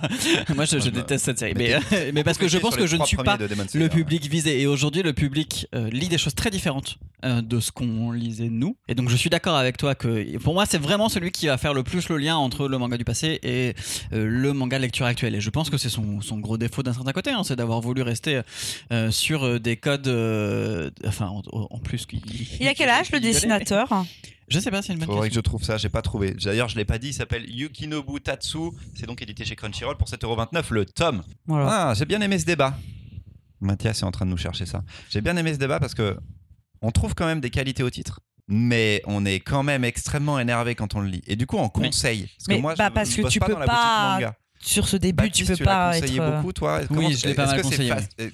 moi je, déteste cette série. Mais Mais, mais parce que je pense que je ne suis pas le Slayer. public visé. Et aujourd'hui, le public euh, lit des choses très différentes euh, de ce qu'on lisait nous. Et donc, je suis d'accord avec toi que pour moi, c'est vraiment celui qui va faire le plus le lien entre le manga du passé et euh, le manga de lecture actuelle. Et je pense que c'est son, son gros défaut d'un certain côté, hein, c'est d'avoir voulu rester euh, sur euh, des codes. euh, enfin, en, en plus, qu'il- Il a quel âge le dessinateur? Je sais pas si c'est une bonne Faudrait que question. je trouve ça, j'ai pas trouvé. D'ailleurs, je l'ai pas dit, il s'appelle Yukinobu Tatsu. C'est donc édité chez Crunchyroll pour 7,29€ le tome. Voilà. Ah, j'ai bien aimé ce débat. Mathias est en train de nous chercher ça. J'ai bien aimé ce débat parce que on trouve quand même des qualités au titre. Mais on est quand même extrêmement énervé quand on le lit. Et du coup, on conseille. Parce Mais que moi, bah, je, parce je que tu pas peux dans la pas. Sur ce début, Baptiste, tu peux pas conseillé être. euh, beaucoup, toi? Oui, je l'ai pas mal que conseillé, euh,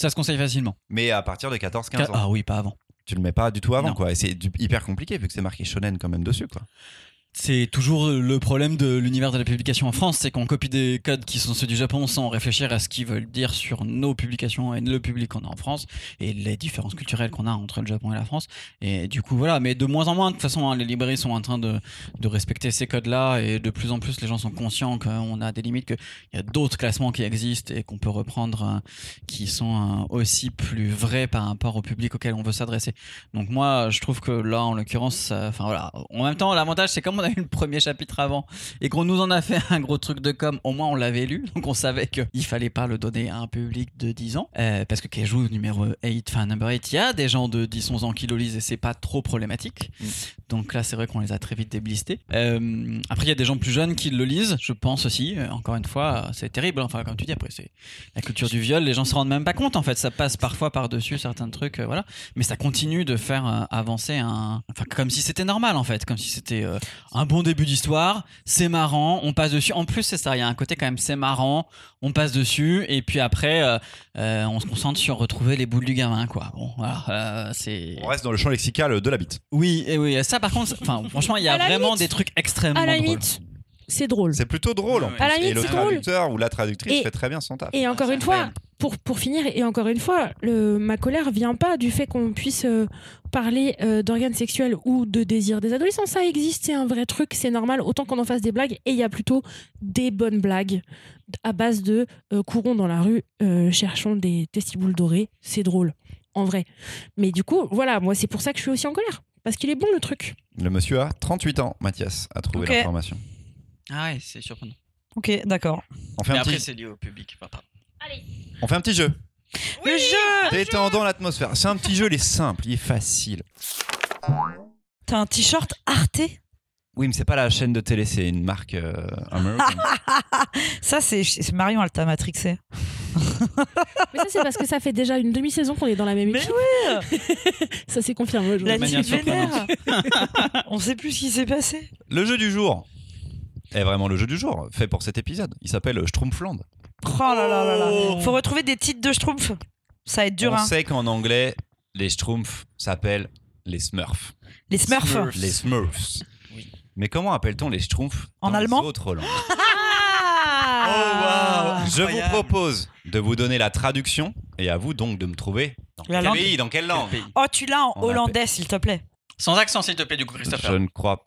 Ça se conseille facilement. Mais à partir de 14-15 ans. Ah oui, pas avant. Tu le mets pas du tout avant, Non. quoi. Et c'est du- hyper compliqué vu que c'est marqué shonen quand même dessus, quoi. C'est toujours le problème de l'univers de la publication en France, c'est qu'on copie des codes qui sont ceux du Japon sans réfléchir à ce qu'ils veulent dire sur nos publications et le public qu'on a en France et les différences culturelles qu'on a entre le Japon et la France. Et du coup, voilà, mais de moins en moins, de toute façon, hein, les librairies sont en train de, respecter ces codes-là et de plus en plus, les gens sont conscients qu'on a des limites, qu'il y a d'autres classements qui existent et qu'on peut reprendre euh, qui sont euh, aussi plus vrais par rapport au public auquel on veut s'adresser. Donc moi, je trouve que là, en l'occurrence, ça- enfin voilà. En même temps, l'avantage, c'est comme on a eu le premier chapitre avant et qu'on nous en a fait un gros truc de com, au moins on l'avait lu, donc on savait qu'il fallait pas le donner à un public de 10 ans. Euh, parce que Keiju numéro 8, enfin number 8, il y a des gens de 10-11 ans qui le lisent et c'est pas trop problématique. Donc là, c'est vrai qu'on les a très vite déblistés. Euh, après, il y a des gens plus jeunes qui le lisent, je pense aussi. Euh, encore une fois, c'est terrible. Enfin, comme tu dis, après, c'est la culture du viol. Les gens se rendent même pas compte, en fait. Ça passe parfois par-dessus certains trucs, euh, voilà. Mais ça continue de faire avancer un. Enfin, comme si c'était normal, en fait. Comme si c'était un bon début d'histoire. C'est marrant, on passe dessus. En plus, c'est ça. Il y a un côté quand même, c'est marrant, on passe dessus. Et puis après, euh, euh, on se concentre sur retrouver les boules du gamin, quoi. Bon, voilà. euh, c'est. On reste dans le champ lexical de la bite. Oui, et oui, ça par contre, enfin, franchement, il y a vraiment limite- des trucs extrêmement À la drôles. limite, c'est drôle. C'est plutôt drôle en Ouais. plus. À la et limite, le c'est drôle. traducteur ou la traductrice Et- fait très bien son taf. Et encore une fois, pour, pour finir, et encore une fois, le, ma colère vient pas du fait qu'on puisse euh, parler euh, d'organes sexuels ou de désir des adolescents. Ça existe, c'est un vrai truc, c'est normal, autant qu'on en fasse des blagues. Et il y a plutôt des bonnes blagues à base de euh, courons dans la rue, euh, cherchons des testiboules dorés. C'est drôle, en vrai. Mais du coup, voilà, moi, c'est pour ça que je suis aussi en colère. Parce qu'il est bon le truc. Le monsieur a 38 ans, Mathias, a trouvé l'information. Ah ouais, c'est surprenant. Ok, d'accord. On fait, Mais un après, petit, c'est lié au public. Enfin, pardon. on fait un petit jeu. Le jeu Détendant l'atmosphère. C'est un petit jeu, il est simple, il est facile. T'as un t-shirt Arte? Oui, mais c'est pas la chaîne de télé, c'est une marque euh, américaine. Ça, c'est Marion Alta Matrixé. Mais ça, c'est parce que ça fait déjà une demi-saison qu'on est dans la même Mais équipe. oui Ça s'est confirmé La aujourd'hui. team vénère On sait plus ce qui s'est passé. le jeu du jour est vraiment le jeu du jour, fait pour cet épisode. Il s'appelle Schtroumpfland. Oh là là là là. Faut retrouver des titres de Schtroumpf. Ça va être dur, On hein. sait qu'en anglais, les Schtroumpfs s'appellent les Smurfs. Les Smurfs. Smurfs. Les Smurfs. Oui. Mais comment appelle-t-on les Schtroumpfs En dans allemand les autres langues Ah Je vous propose de vous donner la traduction et à vous donc de me trouver dans La quel langue. pays, dans quelle langue Oh, tu l'as en On hollandais, s'il te plaît. Sans accent, s'il te plaît, du coup, Christopher. Je ne crois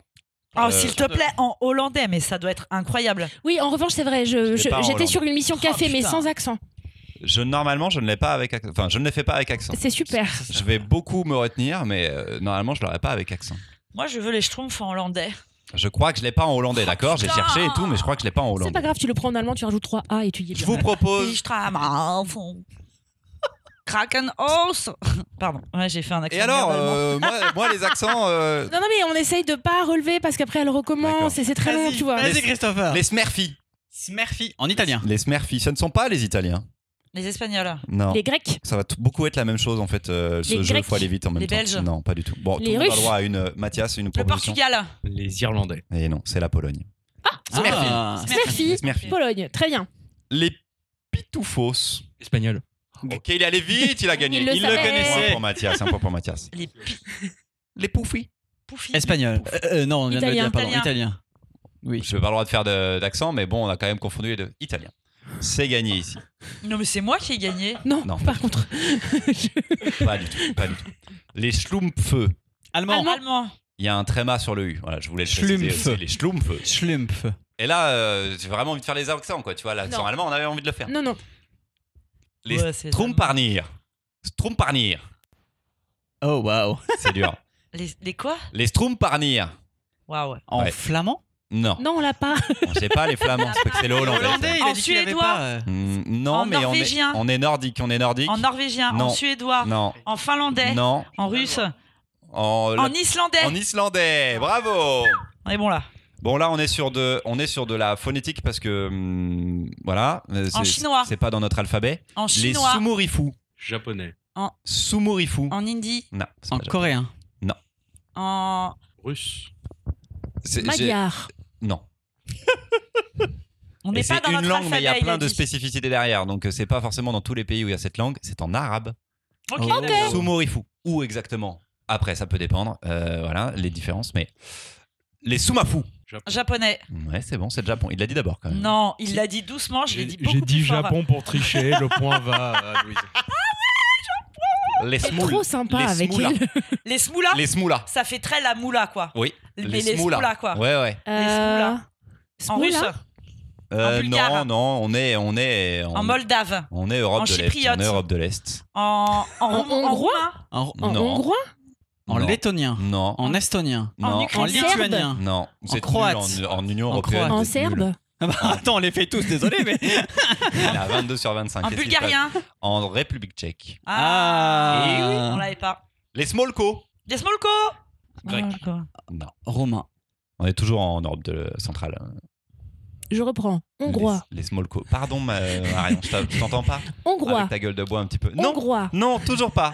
Oh, Euh, s'il te plaît, en hollandais, mais ça doit être incroyable. Oui, en revanche, c'est vrai. je- je- J'étais sur une mission Oh, café, mais sans accent. Je normalement je ne l'ai pas avec accent. Enfin, je ne l'ai fait pas avec accent. C'est super. Je vais beaucoup me retenir, mais euh, normalement je l'aurais pas avec accent. Moi, je veux les Schtroumpfs en hollandais. Je crois que je l'ai pas en hollandais, d'accord J'ai cherché et tout, mais je crois que je l'ai pas en C'est hollandais. pas grave, tu le prends en allemand, tu rajoutes 3 A et tu y es Je vous propose. Stramalfon. Krakenhaus. Pardon, ouais, j'ai fait un accent. Et alors, euh, moi, moi, les accents, euh, Non, non, mais on essaye de pas relever parce qu'après elle recommence et c'est très long, Vas-y, tu vois. Vas-y, Christopher. les Smurfy. Smurfy. En italien. Les Smurfy, ce ne sont pas les Italiens. Les Espagnols. Non. Les Grecs. Ça va beaucoup être la même chose en fait. euh, ce Les jeu, il Grecs. faut aller vite en même Les temps. Belges. Non, pas du tout. Bon, Les tout le monde a Russes. droit à une. euh, Mathias, une Le proposition. Portugal. Les Irlandais. Et non, c'est la Pologne. Ah. Smurfy. Smurfy. Pologne. Très bien. Les Pitoufos. Espagnol. Ok, il est allé vite, il a gagné. Il le savait. Un connaissait. pour Mathias, un point pour Mathias. Les pi- Les Poufis. poufis. Espagnol. Euh, euh, non, on vient de le Italien. dire, pardon. Italien. Italien. Oui. Je n'ai pas le droit de faire de- d'accent, mais bon, on a quand même confondu les deux. Italien. C'est gagné ici. Non, mais c'est moi qui ai gagné. Non, Non. par contre. Pas du tout, pas du tout. Les Schlumpfeux. Allemand. Allemand. Allemand. Il y a un tréma sur le U. Voilà, je voulais le préciser Schlumpf. aussi. Les Schlumpfeux. Schlumpf. Et là, euh, j'ai vraiment envie de faire les accents, quoi. Tu vois, l'accent Non. allemand, on avait envie de le faire. Non, non. Les Ouais, c'est Stromparnir. Stromparnir. Oh, waouh. C'est dur. Les, les quoi? Les Stromparnir. Waouh. En Ouais. flamand? Non, Non, on l'a pas. on sait pas les flammands, c'est que c'est le hollandais. Hollandais, il En a dit qu'il avait suédois. pas. euh, Hmm, non, En mais on est, norvégien. on est nordique, on est nordique. En norvégien, Non. en suédois, Non, en finlandais, non, en russe, en, en islandais. en islandais. Bravo. On est bon là. Bon là on est sur de on est sur de la phonétique parce que hum, voilà euh, En c'est- chinois. c'est pas dans notre alphabet En les chinois, sumurifu Japonais. sumurifu en hindi, non c'est En pas japonais. coréen. en. Russe. C'est- j'ai- Magyar. non On Et n'est c'est pas dans une notre langue mais il y a plein de dit. spécificités derrière donc euh, c'est pas forcément dans tous les pays où il y a cette langue c'est en arabe Ok, Oh. d'accord. sumurifu où exactement? Après ça peut dépendre euh, voilà les différences mais les sumafu Japonais. ouais c'est bon c'est le Japon il l'a dit d'abord quand même Non, il l'a dit doucement, je l'ai J'ai dit beaucoup j'ai dit plus fort. Japon pour tricher. Le point va à Louise. les C'est smoules trop sympa les avec smoulas. elle. Les smoulas, les smoulas ça fait très la moula quoi. oui Mais les smoulas quoi. ouais ouais Euh, En Smoula. russe, Euh, bulgare. non, non, on est, on est, en Moldave, on est Europe en de l'Est. chypriote. On est Europe de l'Est. en, en, En hongrois En, En Non. hongrois en Non. lettonien. Non, En estonien. En non, ukrainien. En lituanien. non. Vous êtes croate. En, en Union En européenne. croate. En nuls. serbe Ah bah, attends, on les fait tous, désolé, mais. Il a 22 sur 25. en bulgarien. En République tchèque. Ah. Eh Et oui, on l'avait pas. Les Smolko. Des smolko Grec. Ah. Non. Romain. On est toujours en Europe de, centrale. Je reprends. Hongrois. Les, les Smolko. Pardon, ma- Marion, je t'entends pas Hongrois. Avec ta gueule de bois un petit peu. Non, Hongrois. non, toujours pas.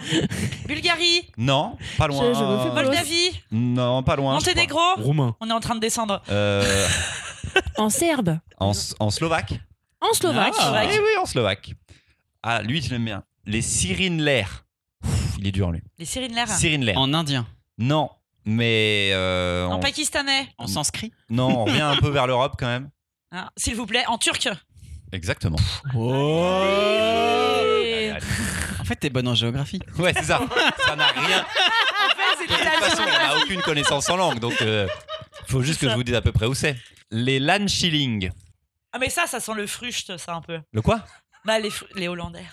Bulgarie, Non, pas loin. Je- je me fais mal. Moldavie, Non, pas loin. Monténégro. Roumain. On est en train de descendre. Euh, En serbe. en, en slovaque. En slovaque. Ah. Eh oui, en slovaque. Ah, lui, je l'aime bien. Les Cyrine Lair. Il est dur, lui. Les Lair. Cyrine Lair. En indien. Non, mais. euh, En on- pakistanais. En sanskrit. Non, on revient un peu vers l'Europe quand même. Hein, S'il vous plaît, en turc. Exactement. Et- En fait, t'es bonne en géographie. Ouais, c'est ça. Ça n'a rien. De toute façon, on n'a aucune connaissance en langue, donc euh, faut juste que je vous dise à peu près où c'est. Les Landschilling. Ah mais ça, ça sent le frucht, ça un peu. Le quoi? Bah les, les Hollandais.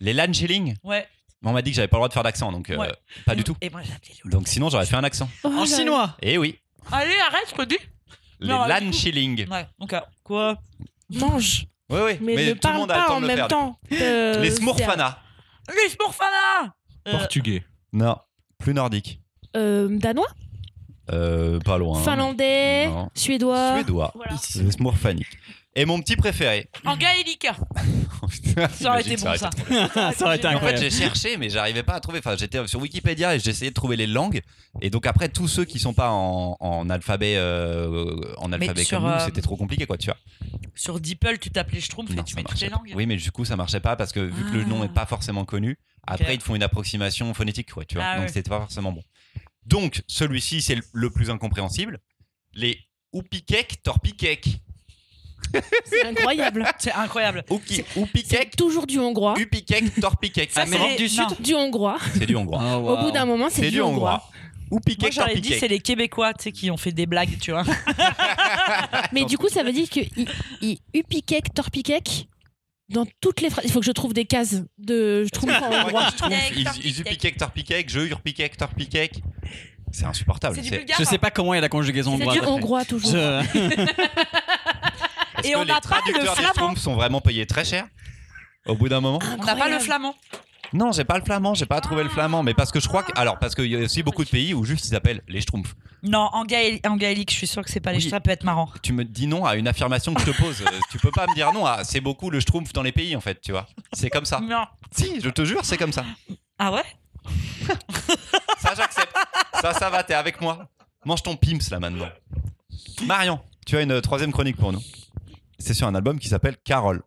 Les Landschilling Ouais. On m'a dit que j'avais pas le droit de faire d'accent, donc euh, Ouais. pas Et- du tout. Et moi j'ai appelé les Hollandais. Donc sinon, j'aurais fait un accent. Oh En chinois. Eh oui. Allez, arrête, je te dis. Les Non, Landschilling. Ouais, donc euh, quoi? Mange. Oui, oui. Mais, Mais, ne tout le parle monde a le pas temps en de le même faire. temps. Euh, Les Smurfana. Les Smurfana Euh, Portugais. Non, plus nordique. Euh, danois? Euh, pas loin. Finlandais Non. Suédois Suédois. Voilà. Les Smurfaniques. Et mon petit préféré. En gaélique. Oh, putain, Ça aurait été bon ça. Ça aurait été En fait, incroyable. j'ai cherché, mais j'arrivais pas à trouver. Enfin, j'étais sur Wikipédia et j'essayais de trouver les langues. Et donc après, tous ceux qui sont pas en, en alphabet, euh, en alphabet sur, comme nous, euh, c'était trop compliqué, quoi, tu vois. Sur DeepL, tu tapes les Schtroumpfs et tu mets toutes les pas. langues. Oui, mais du coup, ça marchait pas parce que vu que le Ah. nom est pas forcément connu, après ils te font une approximation phonétique, quoi, tu vois. Ah donc ouais. c'était pas forcément bon. Donc celui-ci, c'est le- le plus incompréhensible. Les Oupikek Torpikek. C'est incroyable. C'est incroyable. Ouki- C'est Oupikek toujours du hongrois. Upikek Torpikek. Ça, Ah, c'est du Sud. Du hongrois. c'est du hongrois. Oh, Au bout d'un moment, c'est C'est du hongrois. Moi j'aurais dit c'est les Québécois tu sais, qui ont fait des blagues, tu vois. Mais du coup, ça veut dire que upikek, torpikek, dans toutes les phrases. Il faut que je trouve des cases de. Je trouve en hongrois. Je trouve, ils, upikek Torpikek, je urpikek Torpikek. C'est insupportable. C'est du C'est-. Je sais pas comment est la conjugaison C'est hongroise. du hongrois toujours. Et que on les pas le flamand. Schtroumpfs sont vraiment payés très cher au bout d'un moment On n'a pas le flamand. Non, j'ai pas le flamand, j'ai pas trouvé le flamand, mais parce que je crois que. Alors, parce qu'il y a aussi beaucoup de pays où juste ils s'appellent les schtroumpfs. Non, en, gaél- en gaélique, je suis sûr que c'est pas les Oui. ça peut être marrant. Tu me dis non à une affirmation que je te pose. Euh, tu peux pas me dire non à. C'est beaucoup le schtroumpf dans les pays, en fait, tu vois. C'est comme ça. Non. Si, je te jure, c'est comme ça. Ah ouais? Ça, j'accepte. Ça, ça va, t'es avec moi. Mange ton Pimps là maintenant. Marion, tu as une troisième chronique pour nous. C'est sur un album qui s'appelle Carole.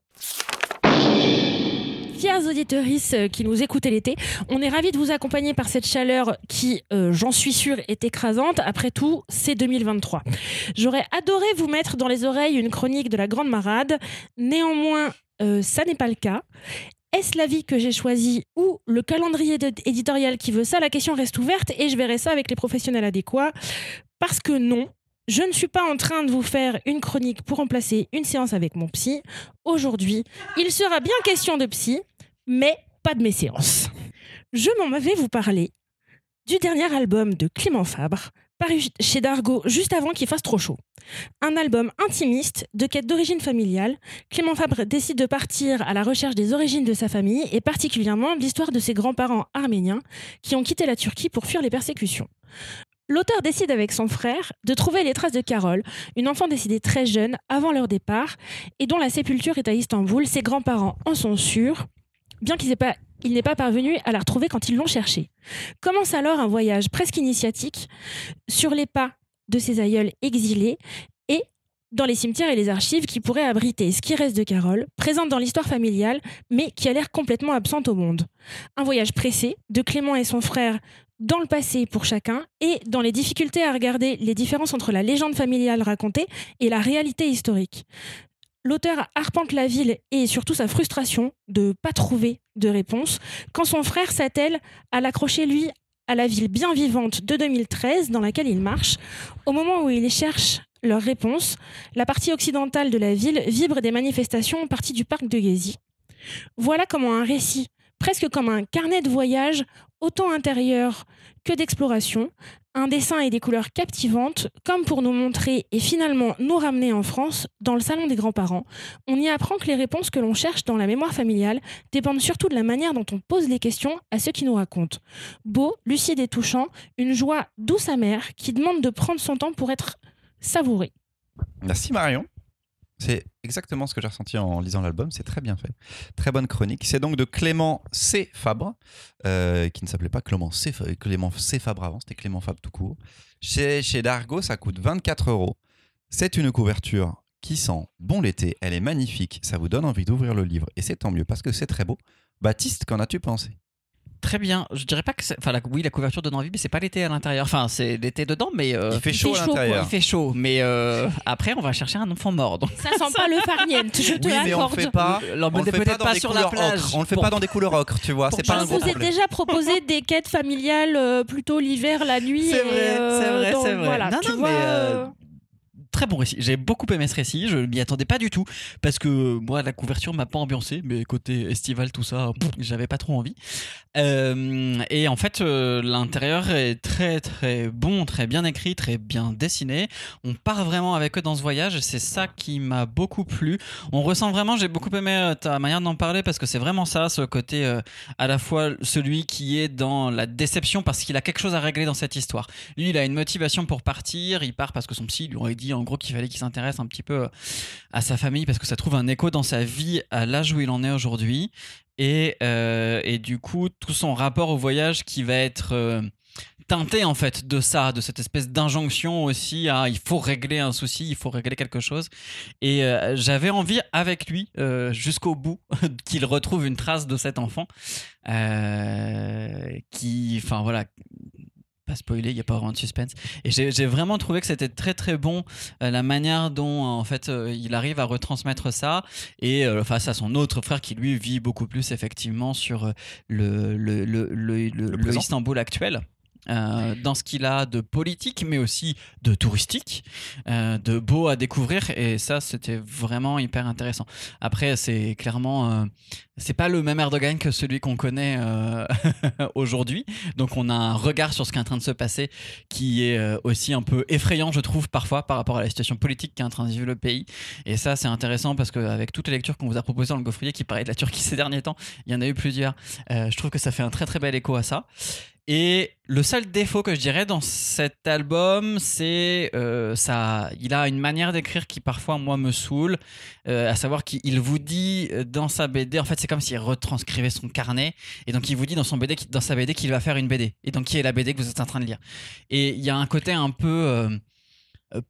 Chers auditeurs qui nous écoutez l'été, on est ravis de vous accompagner par cette chaleur qui, euh, j'en suis sûre, est écrasante. Après tout, c'est 2023. J'aurais adoré vous mettre dans les oreilles une chronique de la Grande Marade. Néanmoins, euh, ça n'est pas le cas. Est-ce la vie que j'ai choisie ou le calendrier éditorial qui veut ça? La question reste ouverte et je verrai ça avec les professionnels adéquats. Parce que non, je ne suis pas en train de vous faire une chronique pour remplacer une séance avec mon psy. Aujourd'hui, il sera bien question de psy, mais pas de mes séances. Je m'en vais vous parler du dernier album de Clément Fabre, paru chez Dargo juste avant qu'il fasse trop chaud. Un album intimiste, de quête d'origine familiale, Clément Fabre décide de partir à la recherche des origines de sa famille et particulièrement l'histoire de ses grands-parents arméniens qui ont quitté la Turquie pour fuir les persécutions. L'auteur décide avec son frère de trouver les traces de Carole, une enfant décédée très jeune avant leur départ et dont la sépulture est à Istanbul. Ses grands-parents en sont sûrs, bien qu'il n'ait pas, pas parvenu à la retrouver quand ils l'ont cherchée. Commence alors un voyage presque initiatique sur les pas de ses aïeuls exilés et dans les cimetières et les archives qui pourraient abriter ce qui reste de Carole, présente dans l'histoire familiale, mais qui a l'air complètement absente au monde. Un voyage pressé de Clément et son frère dans le passé pour chacun et dans les difficultés à regarder les différences entre la légende familiale racontée et la réalité historique. L'auteur arpente la ville et surtout sa frustration de ne pas trouver de réponse quand son frère s'attelle à l'accrocher lui à la ville bien vivante de 2013 dans laquelle il marche. Au moment où il cherche leur réponse, la partie occidentale de la ville vibre des manifestations parties du parc de Gezi. Voilà comment un récit, presque comme un carnet de voyage, autant intérieur que d'exploration, un dessin et des couleurs captivantes, comme pour nous montrer et finalement nous ramener en France, dans le salon des grands-parents. On y apprend que les réponses que l'on cherche dans la mémoire familiale dépendent surtout de la manière dont on pose les questions à ceux qui nous racontent. Beau, lucide et touchant, une joie douce amère qui demande de prendre son temps pour être savourée. Merci Marion. C'est exactement ce que j'ai ressenti en lisant l'album. C'est très bien fait. Très bonne chronique. C'est donc de Clément C. Fabre, euh, qui ne s'appelait pas Clément C. Fabre avant, c'était Clément Fabre tout court. Chez, chez Dargo, ça coûte 24 euros. C'est une couverture qui sent bon l'été. Elle est magnifique. Ça vous donne envie d'ouvrir le livre. Et c'est tant mieux parce que c'est très beau. Baptiste, qu'en as-tu pensé? Très bien. Je dirais pas que c'est. Enfin, la- oui, la couverture donne envie, mais c'est pas l'été à l'intérieur. Enfin, c'est l'été dedans, mais. euh, Il fait chaud fait à chaud, l'intérieur. il fait chaud. Mais euh, après, on va chercher un enfant mort. Donc, Ça sent pas le farniente, je te Oui, mais on le fait pas. On le fait peut-être dans pas des sur la couleurs plage. ocre. On le fait pas dans des couleurs ocre, tu vois. C'est pas Je un vous gros ai problème. déjà proposé des quêtes familiales euh, plutôt l'hiver, la nuit. C'est vrai, euh, c'est vrai, c'est vrai. Voilà, Non, non, mais, euh, Très bon récit. J'ai beaucoup aimé ce récit. Je m'y attendais pas du tout parce que moi, la couverture m'a pas ambiancé, mais côté estival, tout ça, j'avais pas trop envie. Euh, et en fait, euh, l'intérieur est très très bon, très bien écrit, très bien dessiné. On part vraiment avec eux dans ce voyage. C'est ça qui m'a beaucoup plu. On ressent vraiment, j'ai beaucoup aimé euh, ta manière d'en parler parce que c'est vraiment ça, ce côté à la fois celui qui est dans la déception parce qu'il a quelque chose à régler dans cette histoire. Lui, il a une motivation pour partir. Il part parce que son psy lui aurait dit en gros qu'il fallait qu'il s'intéresse un petit peu à sa famille parce que ça trouve un écho dans sa vie à l'âge où il en est aujourd'hui. Et, euh, du coup, tout son rapport au voyage qui va être euh, teinté en fait de ça, de cette espèce d'injonction aussi à il faut régler un souci, il faut régler quelque chose. Et euh, j'avais envie avec lui euh, jusqu'au bout qu'il retrouve une trace de cet enfant euh, qui, enfin voilà, pas spoiler, il n'y a pas vraiment de suspense. Et j'ai vraiment trouvé que c'était très très bon euh, la manière dont en fait euh, il arrive à retransmettre ça et euh, face à son autre frère qui lui vit beaucoup plus effectivement sur euh, le, le, le, le, le- le présent. Istanbul actuel. Euh, dans ce qu'il a de politique, mais aussi de touristique, euh, de beau à découvrir. Et ça, c'était vraiment hyper intéressant. Après, c'est clairement, euh, c'est pas le même Erdogan que celui qu'on connaît euh, aujourd'hui. Donc, on a un regard sur ce qui est en train de se passer qui est aussi un peu effrayant, je trouve, parfois, par rapport à la situation politique qui est en train de vivre le pays. Et ça, c'est intéressant parce qu'avec toutes les lectures qu'on vous a proposées dans le Gaufrier qui parlaient de la Turquie ces derniers temps, il y en a eu plusieurs. Je trouve que ça fait un très très bel écho à ça. Et le seul défaut que je dirais dans cet album, c'est euh, ça. Il a une manière d'écrire qui parfois moi me saoule, euh, à savoir qu'il vous dit euh, dans sa BD, en fait c'est comme s'il retranscrivait son carnet, et donc il vous dit dans son BD, dans sa BD qu'il va faire une BD, et donc qui est la BD que vous êtes en train de lire. Et il y a un côté un peu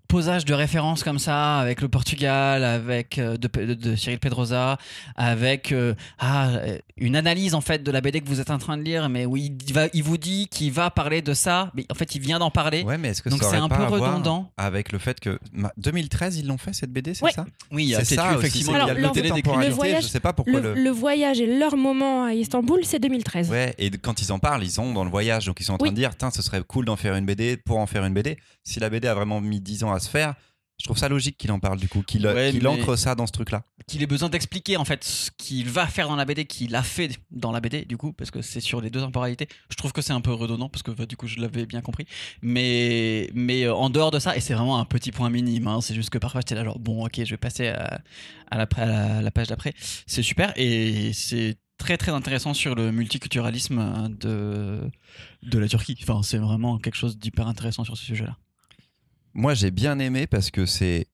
posage de références comme ça avec le Portugal, avec euh, de, de- de Cyril Pedrosa, avec euh, ah, euh, une analyse en fait de la BD que vous êtes en train de lire, mais où il, va, il vous dit qu'il va parler de ça, mais en fait il vient d'en parler. Ouais, mais est-ce que Donc c'est un pas peu redondant. avec le fait que ma- 2013 ils l'ont fait cette BD, c'est Ouais. ça? Oui, il y a C'est ça effectivement Alors, qu'il y a le le côté voyage- je sais pas pourquoi Le, le... le voyage et leur moment à Istanbul, c'est 2013. Ouais, et quand ils en parlent, ils sont dans le voyage, donc ils sont en train Oui. de dire, Tain, ce serait cool d'en faire une BD pour en faire une BD. Si la BD a vraiment mis 10 ans à se faire, je trouve ça logique qu'il en parle du coup, qu'il Ouais, ancre ça dans ce truc-là. qu'il ait besoin d'expliquer en fait ce qu'il va faire dans la BD, qu'il a fait dans la BD du coup, parce que c'est sur les deux temporalités. Je trouve que c'est un peu redondant parce que bah, du coup je l'avais bien compris. Mais, mais euh, en dehors de ça, et c'est vraiment un petit point minime, hein, c'est juste que parfois j'étais là genre bon ok je vais passer à, à, la, à la- à la page d'après. C'est super et c'est très très intéressant sur le multiculturalisme euh, de, de la Turquie. Enfin c'est vraiment quelque chose d'hyper intéressant sur ce sujet-là. Moi, j'ai bien aimé parce que c'est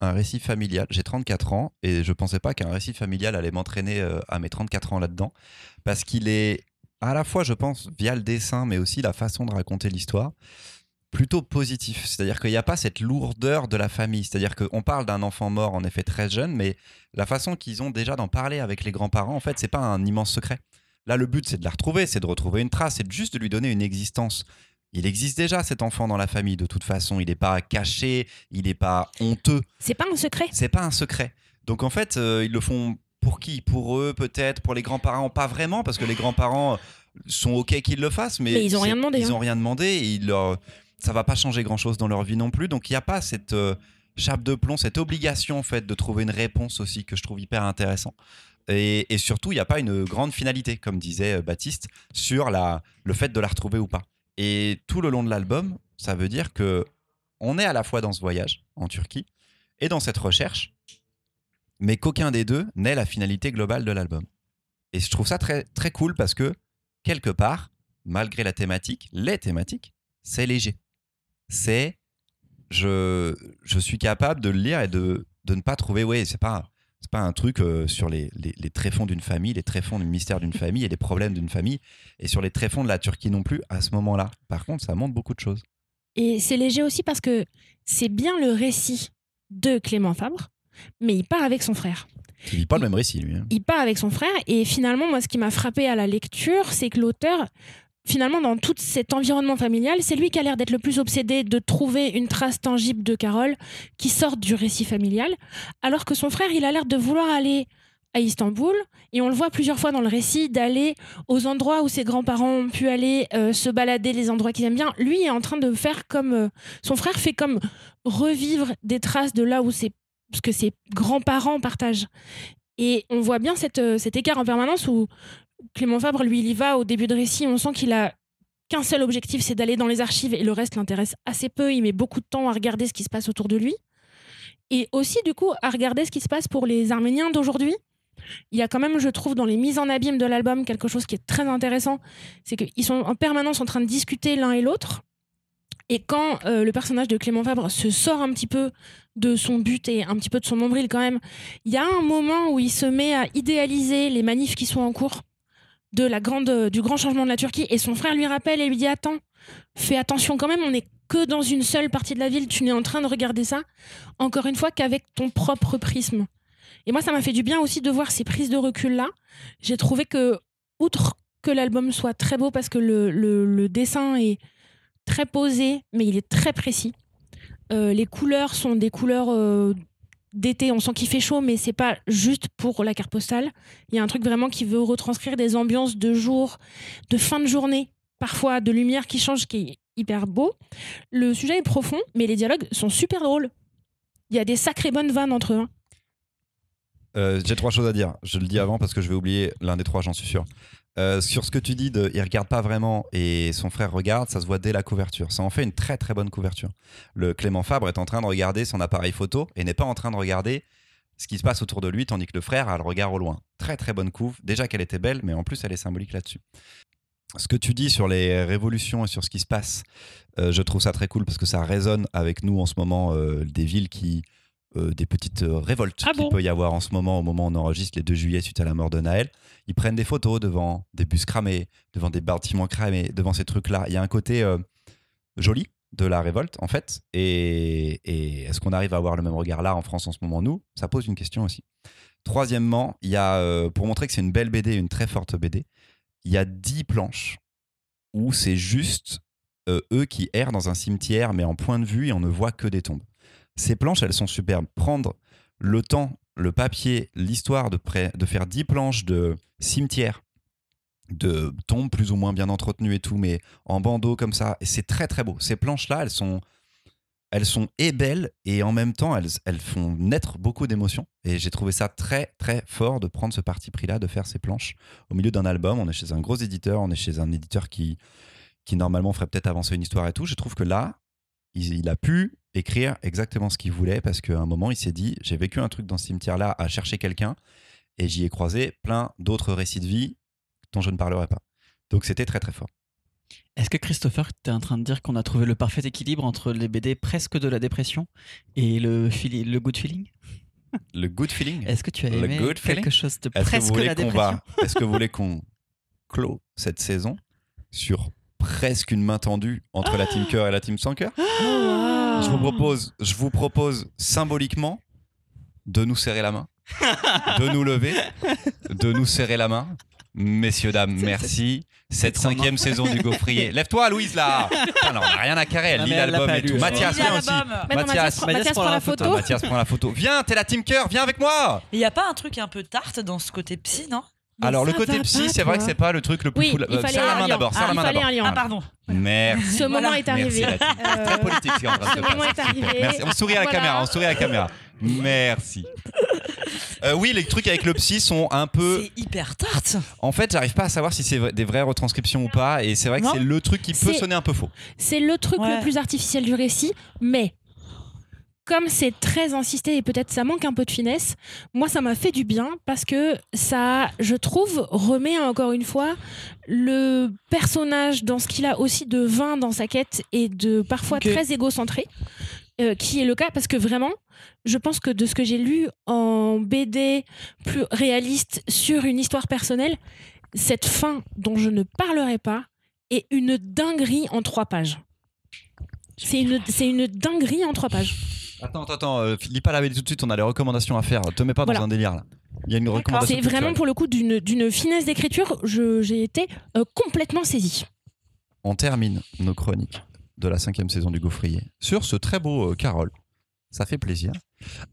un récit familial. J'ai 34 ans et je pensais pas qu'un récit familial allait m'entraîner euh, à mes 34 ans là-dedans. Parce qu'il est à la fois, je pense, via le dessin, mais aussi la façon de raconter l'histoire, plutôt positif. C'est-à-dire qu'il n'y a pas cette lourdeur de la famille. C'est-à-dire qu'on parle d'un enfant mort, en effet, très jeune, mais la façon qu'ils ont déjà d'en parler avec les grands-parents, en fait, c'est pas un immense secret. Là, le but, c'est de la retrouver, c'est de retrouver une trace, c'est juste de lui donner une existence. Il existe déjà cet enfant dans la famille, de toute façon. Il n'est pas caché, il n'est pas honteux. C'est pas un secret? C'est pas un secret. Donc en fait, euh, ils le font pour qui? Pour eux, peut-être? Pour les grands-parents? Pas vraiment, parce que les grands-parents sont OK qu'ils le fassent, mais, Mais ils ont c'est- rien demandé, Ils hein. ont rien demandé et ils leur... ça va pas changer grand-chose dans leur vie non plus. Donc il n'y a pas cette euh, chape de plomb, cette obligation en fait de trouver une réponse aussi que je trouve hyper intéressant. Et, et surtout, il n'y a pas une grande finalité, comme disait euh, Baptiste, sur la, le fait de la retrouver ou pas. Et tout le long de l'album, ça veut dire que on est à la fois dans ce voyage en Turquie et dans cette recherche, mais qu'aucun des deux n'est la finalité globale de l'album. Et je trouve ça très, très cool parce que, quelque part, malgré la thématique, les thématiques, c'est léger. C'est. Je, je suis capable de le lire et de, de ne pas trouver. Ouais, c'est pas. Pas un truc euh, sur les, les, les tréfonds d'une famille, les tréfonds du mystère d'une famille et les problèmes d'une famille, et sur les tréfonds de la Turquie non plus à ce moment-là. Par contre, ça montre beaucoup de choses. Et c'est léger aussi parce que c'est bien le récit de Clément Fabre, mais il part avec son frère. Il vit pas le même récit, lui. hein. Il part avec son frère et finalement, moi, ce qui m'a frappé à la lecture, c'est que l'auteur, finalement, dans tout cet environnement familial, c'est lui qui a l'air d'être le plus obsédé de trouver une trace tangible de Carole qui sorte du récit familial, alors que son frère, il a l'air de vouloir aller à Istanbul, et on le voit plusieurs fois dans le récit, d'aller aux endroits où ses grands-parents ont pu aller euh, se balader, les endroits qu'ils aiment bien. Lui est en train de faire comme... euh, son frère fait comme revivre des traces de là où c'est ce que ses grands-parents partagent. Et on voit bien euh, cet écart en permanence où Clément Fabre, lui, il y va au début de récit, on sent qu'il a qu'un seul objectif, c'est d'aller dans les archives et le reste l'intéresse assez peu. Il met beaucoup de temps à regarder ce qui se passe autour de lui. Et aussi, du coup, à regarder ce qui se passe pour les Arméniens d'aujourd'hui. Il y a quand même, je trouve, dans les mises en abîme de l'album, quelque chose qui est très intéressant. C'est qu'ils sont en permanence en train de discuter l'un et l'autre. Et quand euh, le personnage de Clément Fabre se sort un petit peu de son but et un petit peu de son nombril quand même, il y a un moment où il se met à idéaliser les manifs qui sont en cours du grand changement de la Turquie. Et son frère lui rappelle et lui dit Attends, fais attention quand même, on n'est que dans une seule partie de la ville, tu n'es en train de regarder ça, encore une fois, qu'avec ton propre prisme. Et moi, ça m'a fait du bien aussi de voir ces prises de recul-là. J'ai trouvé que, outre que l'album soit très beau, parce que le, le- le dessin est très posé, mais il est très précis. Euh, les couleurs sont des couleurs euh, d'été. On sent qu'il fait chaud, mais c'est pas juste pour la carte postale. Il y a un truc vraiment qui veut retranscrire des ambiances de jour, de fin de journée parfois de lumière qui change, qui est hyper beau. Le sujet est profond, mais les dialogues sont super drôles. Il y a des sacrées bonnes vannes entre eux. hein. Euh, J'ai trois choses à dire. Je le dis avant parce que je vais oublier l'un des trois, j'en suis sûr. Euh, sur ce que tu dis de il regarde pas vraiment et son frère regarde, ça se voit dès la couverture. Ça en fait une très très bonne couverture. Le Clément Fabre est en train de regarder son appareil photo et n'est pas en train de regarder ce qui se passe autour de lui, tandis que le frère a le regard au loin. Très très bonne couve. Déjà qu'elle était belle, mais en plus elle est symbolique là-dessus. Ce que tu dis sur les révolutions et sur ce qui se passe, euh, je trouve ça très cool parce que ça résonne avec nous en ce moment euh, des villes qui euh, des petites euh, révoltes Ah qu'il bon peut y avoir en ce moment au moment où on enregistre les 2 juillet suite à la mort de Naël. Ils prennent des photos devant des bus cramés, devant des bâtiments cramés, devant ces trucs-là. Il y a un côté euh, joli de la révolte en fait. Et, et est-ce qu'on arrive à avoir le même regard là en France en ce moment nous? Ça pose une question aussi. Troisièmement, il y a, euh, pour montrer que c'est une belle BD, une très forte BD, il y a 10 planches où c'est juste euh, eux qui errent dans un cimetière, mais en point de vue, et on ne voit que des tombes. Ces planches, elles sont superbes. Prendre le temps, le papier, l'histoire de, faire 10 planches de cimetière, de tombes plus ou moins bien entretenues et tout, mais en bandeau comme ça, c'est très très beau. Ces planches-là, elles sont, elles sont et belles, et en même temps, elles, elles font naître beaucoup d'émotions. Et j'ai trouvé ça très très fort de prendre ce parti pris-là, de faire ces planches au milieu d'un album. On est chez un gros éditeur, on est chez un éditeur qui, qui normalement ferait peut-être avancer une histoire et tout. Je trouve que là, il a pu écrire exactement ce qu'il voulait parce qu'à un moment, il s'est dit j'ai vécu un truc dans ce cimetière-là à chercher quelqu'un et j'y ai croisé plein d'autres récits de vie dont je ne parlerai pas. Donc c'était très très fort. Est-ce que Christopher, tu es en train de dire qu'on a trouvé le parfait équilibre entre les BD presque de la dépression et le, le good feeling? Le good feeling? Est-ce que tu as aimé feeling quelque chose de presque voulez la dépression? Est-ce que vous voulez qu'on clôt cette saison sur presque une main tendue entre la team cœur et la team sans cœur? Je vous propose, je vous propose symboliquement de nous serrer la main, de nous lever, de nous serrer la main. Messieurs, dames, merci. Cette cinquième saison du Gaufrier. Lève-toi, Louise, là Putain, là, On n'a rien à carrer. Elle Ah, lit mais elle l'a l'album et lu, tout. Mathias, Il y a viens aussi. Mathias. Mathias, prend- la photo. Mathias prend la photo. Viens, t'es la team cœur, viens avec moi Il n'y a pas un truc un peu tarte dans ce côté psy, non? Mais Alors, le côté psy, c'est vrai que c'est pas le truc le plus Oui, cool. il Euh, fallait serre la un main lion. d'abord, serre Ah, la il main fallait d'abord. un lion. Ah, pardon. Merci. Ce moment est Merci, arrivé. Euh, Très politique ce qui est en train de Ce moment passer. est arrivé. Merci. On sourit à la Voilà. caméra, on sourit à la caméra. Merci. Euh, oui, les trucs avec le psy sont un peu. C'est hyper tarte. En fait, j'arrive pas à savoir si c'est des vraies retranscriptions ou pas, et c'est vrai que Non. c'est le truc qui peut C'est- sonner un peu faux. C'est le truc Ouais. le plus artificiel du récit, mais comme c'est très insisté et peut-être ça manque un peu de finesse, moi ça m'a fait du bien parce que ça, je trouve, remet encore une fois le personnage dans ce qu'il a aussi de vain dans sa quête et de parfois très égocentré, euh, qui est le cas parce que vraiment, je pense que de ce que j'ai lu en BD plus réaliste sur une histoire personnelle, cette fin dont je ne parlerai pas est une dinguerie en trois pages. C'est une, c'est une dinguerie en trois pages. Attends, attends, attends, euh, lis pas la BD tout de suite, on a les recommandations à faire. Te mets pas Voilà. dans un délire là. Il y a une recommandation. C'est vraiment pour le coup d'une finesse d'écriture, j'ai été euh, complètement saisie. On termine nos chroniques de la cinquième saison du Gaufrier sur ce très beau euh, Carole. Ça fait plaisir.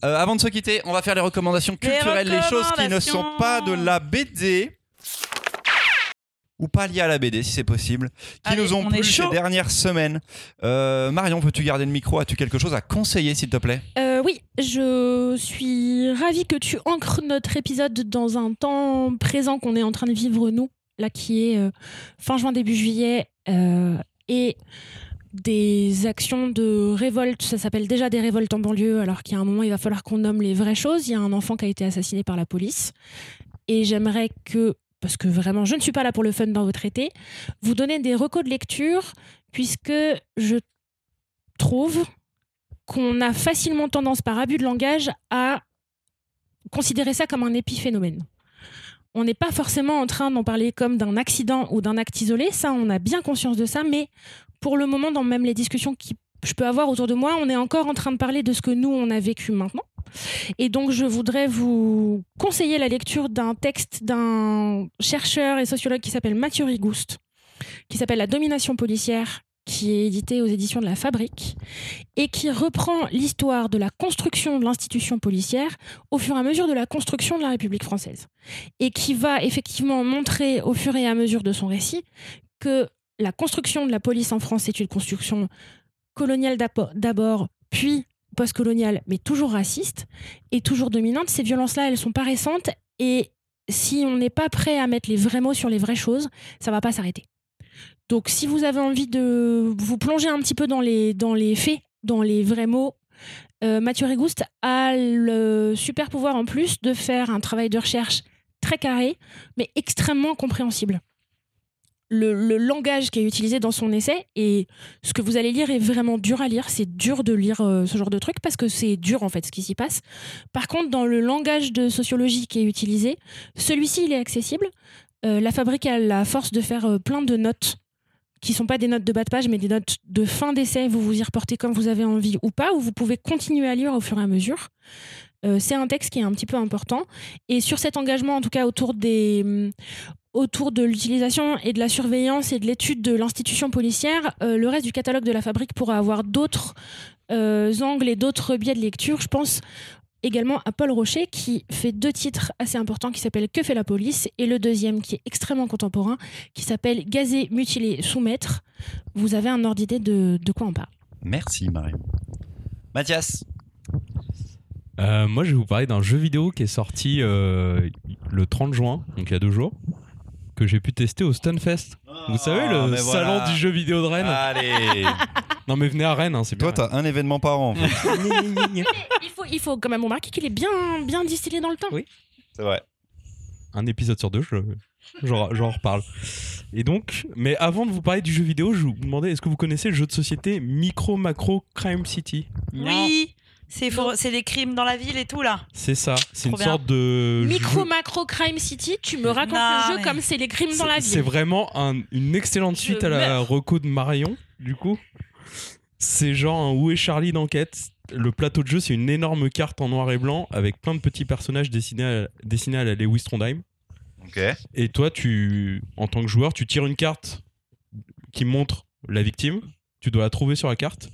Euh, avant de se quitter, on va faire les recommandations Les culturelles, les choses qui ne sont pas de la BD ou pas liées à la BD si c'est possible, qui Allez, nous ont on plu ces dernières semaines. Euh, Marion, veux-tu garder le micro? As-tu quelque chose à conseiller s'il te plaît? Euh, oui, je suis ravie que tu ancres notre épisode dans un temps présent qu'on est en train de vivre nous, là qui est euh, fin juin, début juillet, euh, et des actions de révolte. Ça s'appelle déjà des révoltes en banlieue, alors qu'il y a un moment, il va falloir qu'on nomme les vraies choses. Il y a un enfant qui a été assassiné par la police. Et j'aimerais que, parce que vraiment, je ne suis pas là pour le fun dans votre été, vous donner des recos de lecture, puisque je trouve qu'on a facilement tendance, par abus de langage, à considérer ça comme un épiphénomène. On n'est pas forcément en train d'en parler comme d'un accident ou d'un acte isolé, ça, on a bien conscience de ça, mais pour le moment, dans même les discussions que je peux avoir autour de moi, on est encore en train de parler de ce que nous, on a vécu maintenant. Et donc, je voudrais vous conseiller la lecture d'un texte d'un chercheur et sociologue qui s'appelle Mathieu Rigouste, qui s'appelle La domination policière, qui est édité aux éditions de La Fabrique, et qui reprend l'histoire de la construction de l'institution policière au fur et à mesure de la construction de la République française. Et qui va effectivement montrer au fur et à mesure de son récit que la construction de la police en France est une construction coloniale d'abord, puis postcoloniale, mais toujours raciste et toujours dominante. Ces violences-là, elles sont pas récentes et si on n'est pas prêt à mettre les vrais mots sur les vraies choses, ça va pas s'arrêter. Donc, si vous avez envie de vous plonger un petit peu dans les, faits, dans les vrais mots, euh, Mathieu Rigouste a le super pouvoir en plus de faire un travail de recherche très carré, mais extrêmement compréhensible. Le, langage qui est utilisé dans son essai et ce que vous allez lire est vraiment dur à lire. C'est dur de lire euh, ce genre de truc parce que c'est dur en fait ce qui s'y passe. Par contre, dans le langage de sociologie qui est utilisé, celui-ci il est accessible. Euh, la fabrique a la force de faire euh, plein de notes qui sont pas des notes de bas de page, mais des notes de fin d'essai. Vous vous y reportez comme vous avez envie ou pas, ou vous pouvez continuer à lire au fur et à mesure. C'est un texte qui est un petit peu important. Et sur cet engagement, en tout cas autour des hum, autour de l'utilisation et de la surveillance et de l'étude de l'institution policière, euh, le reste du catalogue de la fabrique pourra avoir d'autres euh, angles et d'autres biais de lecture. Je pense également à Paul Rocher qui fait deux titres assez importants qui s'appellent Que fait la police et le deuxième qui est extrêmement contemporain qui s'appelle Gazer, mutiler, soumettre. Vous avez un ordre d'idée de, de quoi on parle? Merci Marion. Mathias, Euh, moi, je vais vous parler d'un jeu vidéo qui est sorti euh, le 30 juin, donc il y a deux jours, que j'ai pu tester au Stunfest. Vous savez, le mais salon voilà. du jeu vidéo de Rennes. Allez Non, mais venez à Rennes, hein, c'est bien. Toi, t'as un événement par an en fait. Il faut, il faut quand même remarquer qu'il est bien, bien distillé dans le temps. Oui. C'est vrai. un épisode sur deux, je- j'en j'en reparle. Et donc, mais avant de vous parler du jeu vidéo, je vous demandais, est-ce que vous connaissez le jeu de société Micro Macro Crime City? Oui, c'est faut- c'est les crimes dans la ville et tout là. C'est ça, c'est une bien. sorte de Micro jeu- Macro Crime City, tu me racontes Non, le jeu mais- comme c'est les crimes dans la C'est- C'est ville. vraiment un- une excellente Je suite à la meurs. reco de Marion, du coup. C'est genre un Où est Charlie d'enquête. Le plateau de jeu, c'est une énorme carte en noir et blanc avec plein de petits personnages dessinés à, dessinés à la Lewis Trondheim. Ok. Et toi, tu, en tant que joueur, tu tires une carte qui montre la victime. Tu dois la trouver sur la carte,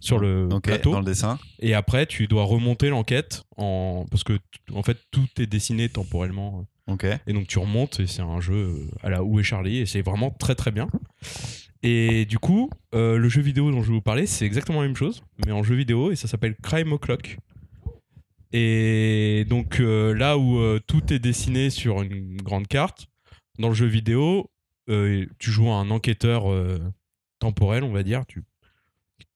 sur le plateau. dans le dessin. Et après, tu dois remonter l'enquête en parce que en fait tout est dessiné temporellement. Ok. Et donc tu remontes et c'est un jeu euh, à la Où est Charlie et c'est vraiment très très bien. Et du coup, euh, le jeu vidéo dont je vais vous parler, c'est exactement la même chose, mais en jeu vidéo et ça s'appelle Crime O'Clock. Et donc euh, là où euh, tout est dessiné sur une grande carte, dans le jeu vidéo, tu joues un enquêteur temporel, on va dire. Tu,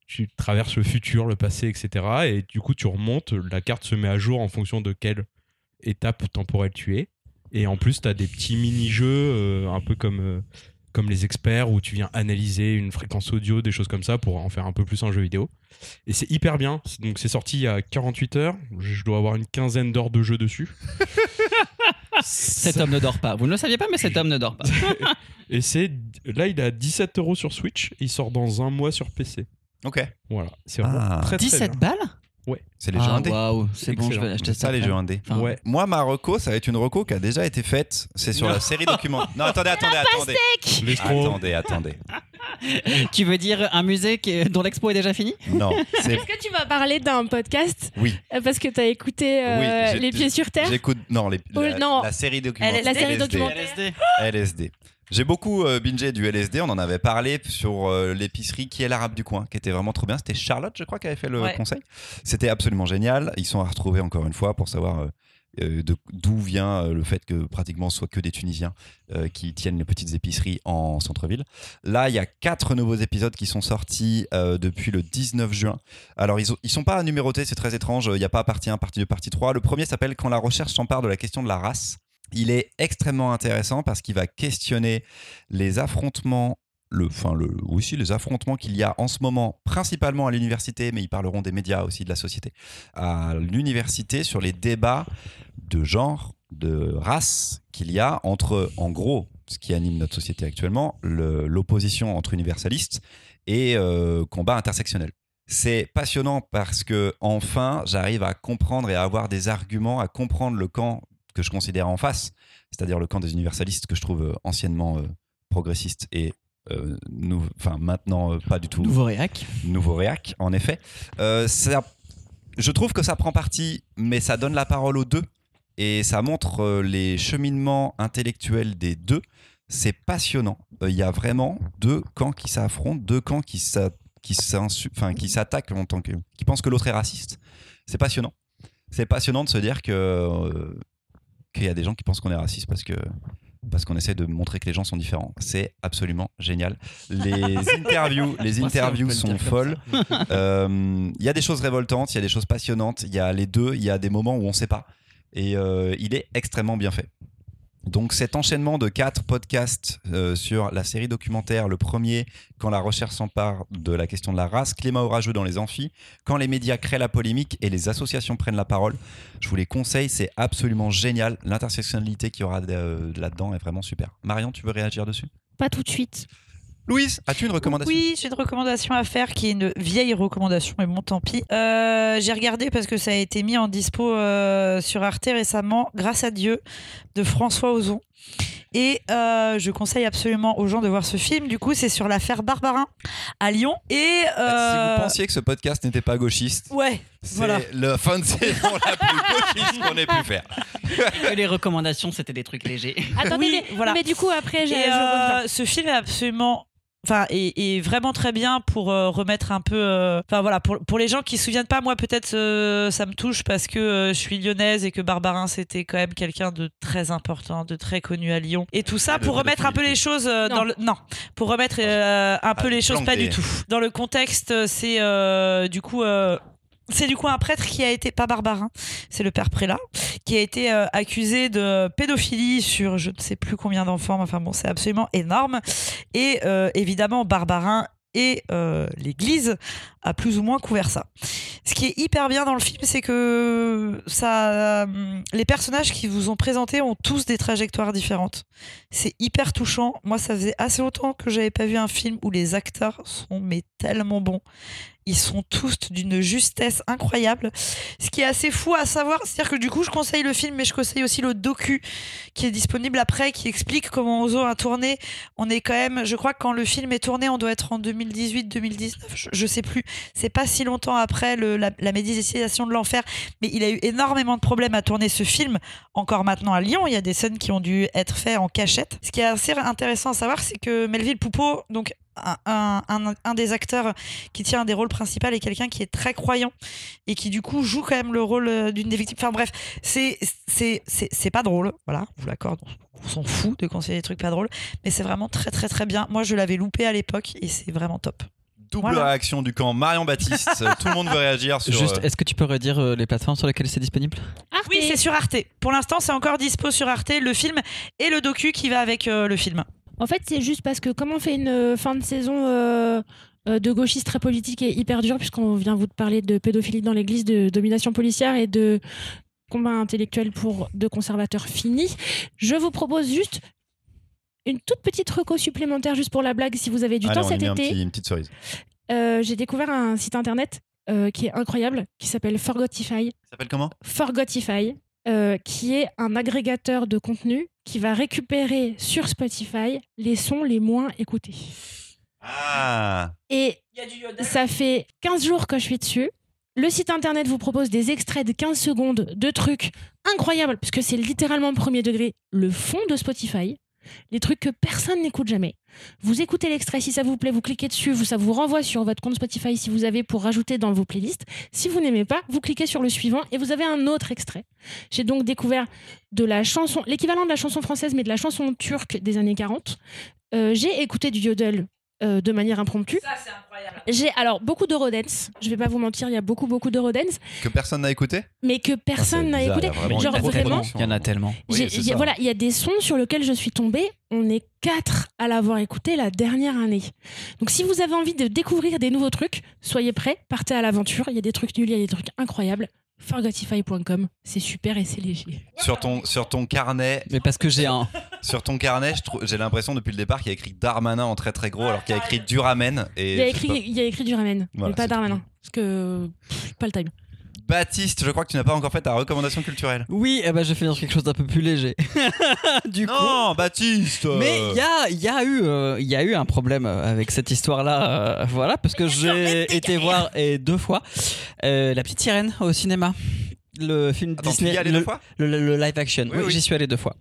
tu traverses le futur, le passé, etc. Et du coup, tu remontes, la carte se met à jour en fonction de quelle étape temporelle tu es. Et en plus, tu as des petits mini-jeux, euh, un peu comme, euh, comme les experts, où tu viens analyser une fréquence audio, des choses comme ça, pour en faire un peu plus un jeu vidéo. Et c'est hyper bien. Donc, c'est sorti il y a 48 heures. Je dois avoir une quinzaine d'heures de jeu dessus. Cet homme ne dort pas. Vous ne le saviez pas, mais cet homme ne dort pas. Et c'est là, il est à 17 euros sur Switch. Il sort dans un mois sur PC. Ok. Voilà, c'est vraiment Ah. très, très 17 bien. balles C'est les jeux Ah, indés. waouh, c'est bon, je vais Excellent. acheter C'est ça les après. jeux indés. Enfin, Ouais. Moi, ma reco, ça va être une reco qui a déjà été faite. C'est sur la série documentaire. Non, attendez, attendez, attendez. Attendez, attendez. Tu veux dire un musée qui- dont l'expo est déjà finie? Non, c'est. Est-ce que tu vas parler d'un podcast? Oui. euh, parce que tu as écouté euh, Oui, j'ai- Les Pieds sur Terre? J'écoute. Non, les- Oh, la, non. la série documentaire. La série LSD. documentaire. LSD. J'ai beaucoup euh, bingé du LSD. On en avait parlé sur euh, l'épicerie qui est l'arabe du coin, qui était vraiment trop bien. C'était Charlotte, je crois, qui avait fait le Ouais. conseil. C'était absolument génial. Ils sont à retrouver encore une fois pour savoir euh, euh, d'où vient le fait que pratiquement ce soit que des Tunisiens qui tiennent les petites épiceries en centre-ville. Là, il y a quatre nouveaux épisodes qui sont sortis depuis le 19 juin. Alors, ils, ils sont pas numérotés, c'est très étrange. Il n'y a pas partie 1, partie 2, partie 3. Le premier s'appelle Quand la recherche s'empare de la question de la race. Il est extrêmement intéressant parce qu'il va questionner les affrontements, le, enfin le, oui, si, les affrontements qu'il y a en ce moment, principalement à l'université, mais ils parleront des médias aussi, de la société, à l'université sur les débats de genre, de race qu'il y a entre, en gros, ce qui anime notre société actuellement, le- l'opposition entre universalistes et euh, combat intersectionnel. C'est passionnant parce que enfin, j'arrive à comprendre et à avoir des arguments, à comprendre le camp que je considère en face, c'est-à-dire le camp des universalistes que je trouve euh, anciennement euh, progressiste et euh, enfin maintenant euh, pas du tout Nouveau réac. nouveau réac, en effet. Euh, ça- je trouve que ça prend parti, mais ça donne la parole aux deux et ça montre les cheminements intellectuels des deux. C'est passionnant. Il y a vraiment deux camps qui s'affrontent, deux camps qui s'attaquent en tant que qui pensent que l'autre est raciste. C'est passionnant. C'est passionnant de se dire que qu'il y a des gens qui pensent qu'on est raciste parce que parce qu'on essaie de montrer que les gens sont différents. C'est absolument génial. Les interviews, les sont folles. Euh, Il y a des choses révoltantes, il y a des choses passionnantes, il y a les deux, il y a des moments où on ne sait pas. Et euh, il est extrêmement bien fait. Donc cet enchaînement de quatre podcasts euh, sur la série documentaire, le premier, quand la recherche s'empare de la question de la race, climat orageux dans les amphis, quand les médias créent la polémique et les associations prennent la parole, je vous les conseille, c'est absolument génial. L'intersectionnalité qu'il y aura euh, là-dedans est vraiment super. Marion, tu veux réagir dessus? Pas tout de suite. Louise, as-tu une recommandation? Oui, j'ai une recommandation à faire qui est une vieille recommandation, mais bon, tant pis. Euh, j'ai regardé parce que ça a été mis en dispo euh, sur Arte récemment, grâce à Dieu, de François Ozon. Et euh, je conseille absolument aux gens de voir ce film. Du coup, c'est sur l'affaire Barbarin à Lyon. Et Si euh, vous pensiez que ce podcast n'était pas gauchiste, ouais, c'est voilà. la fin de saison la plus gauchiste qu'on ait pu faire. Les recommandations, c'était des trucs légers. Attendez, Oui, mais, voilà. mais du coup, après, j'ai. Euh, ce film est absolument. Enfin, est, est vraiment très bien pour euh, remettre un peu. euh, Enfin voilà, pour, pour les gens qui se souviennent pas, moi peut-être euh, ça me touche parce que euh, je suis lyonnaise et que Barbarin c'était quand même quelqu'un de très important, de très connu à Lyon. Et tout ça de pour remettre un peu les choses euh, Non. dans le. Non, pour remettre euh, un peu Ah, les choses, pas du tout. Dans le contexte, c'est euh, du coup. C'est du coup un prêtre qui a été, pas Barbarin, c'est le père Prélat, qui a été euh, accusé de pédophilie sur je ne sais plus combien d'enfants, mais enfin bon, c'est absolument énorme. Et euh, évidemment, Barbarin et euh, l'Église a plus ou moins couvert ça. Ce qui est hyper bien dans le film, c'est que ça, les personnages qui vous ont présentés ont tous des trajectoires différentes. C'est hyper touchant. Moi, ça faisait assez longtemps que j'avais pas vu un film où les acteurs sont mais tellement bons. Ils sont tous d'une justesse incroyable. Ce qui est assez fou à savoir, c'est-à-dire que du coup, je conseille le film, mais je conseille aussi le docu qui est disponible après, qui explique comment Ozo a tourné. On est quand même, je crois que quand le film est tourné, on doit être en 2018-2019, je, je sais plus. C'est pas si longtemps après la, la de l'enfer, mais il a eu énormément de problèmes à tourner ce film. Encore maintenant à Lyon, il y a des scènes qui ont dû être faites en cachette. Ce qui est assez intéressant à savoir, c'est que Melville Poupeau, donc un, un- un- un des acteurs qui tient un des rôles principaux est quelqu'un qui est très croyant et qui du coup joue quand même le rôle euh, d'une des victimes. Enfin bref, c'est c'est c'est c'est pas drôle, voilà, je vous l'accorde. On s'en fout de conseiller des trucs pas drôles, mais c'est vraiment très très très bien. Moi, je l'avais loupé à l'époque et c'est vraiment top. Double Voilà. réaction du camp Marion Baptiste. Tout le monde veut réagir sur. Juste, euh, est-ce que tu peux redire euh, les plateformes sur lesquelles c'est disponible? Arte. Oui, c'est sur Arte. Pour l'instant, c'est encore dispo sur Arte, le film et le docu qui va avec euh, le film. En fait, c'est juste parce que comme on fait une euh, fin de saison euh, euh, de gauchistes très politique et hyper dure, puisqu'on vient vous parler de pédophilie dans l'église, de domination policière et de combat intellectuel pour de conservateurs finis, je vous propose juste une toute petite reco supplémentaire juste pour la blague si vous avez du allez, temps on y cet met un été. petit- une petite cerise. Euh, J'ai découvert un site internet euh, qui est incroyable, qui s'appelle Forgotify. Ça s'appelle comment? Forgotify, euh, qui est un agrégateur de contenu qui va récupérer sur Spotify les sons les moins écoutés. Ah Et ça fait 15 jours que je suis dessus. Le site internet vous propose des extraits de 15 secondes de trucs incroyables, puisque c'est littéralement premier degré le fond de Spotify. Les trucs que personne n'écoute jamais. Vous écoutez l'extrait, si ça vous plaît, vous cliquez dessus, ça vous renvoie sur votre compte Spotify si vous avez pour rajouter dans vos playlists. Si vous n'aimez pas, vous cliquez sur le suivant et vous avez un autre extrait. J'ai donc découvert de la chanson, l'équivalent de la chanson française, mais de la chanson turque des années 40. Euh, J'ai écouté du yodel euh, de manière impromptue. Ça, c'est incroyable. J'ai alors beaucoup d'eurodance. Je vais pas vous mentir, il y a beaucoup beaucoup d'eurodance, Que personne n'a écouté? Mais que personne Ah, n'a écouté. vraiment Genre vraiment. Il y en a tellement. Oui, y a- voilà, il y a des sons sur lesquels je suis tombée. On est quatre à l'avoir écouté la dernière année. Donc si vous avez envie de découvrir des nouveaux trucs, soyez prêts, partez à l'aventure. Il y a des trucs nuls, il y a des trucs incroyables. Forgotify.com, c'est super et c'est léger. sur ton, sur ton carnet, Mais parce que j'ai un. sur ton carnet, j'ai l'impression depuis le départ qu'il y a écrit Darmanin en très très gros, alors qu'il y a écrit Duramen. Et Il y a écrit, il y a écrit du ramen, Voilà, mais pas Darmanin. Parce que pff, pas le time. Baptiste, je crois que tu n'as pas encore fait ta recommandation culturelle. Oui, eh ben, je vais finir sur quelque chose d'un peu plus léger. du coup. Baptiste Mais il y a, il y, a eu, euh, il y a eu un problème avec cette histoire-là. euh, voilà, parce que j'ai été voir et deux fois euh, La Petite Sirène au cinéma. Le film Attends, tu Disney. y es allé le, deux fois le- le live action. Oui, Oui, oui. j'y suis allé deux fois.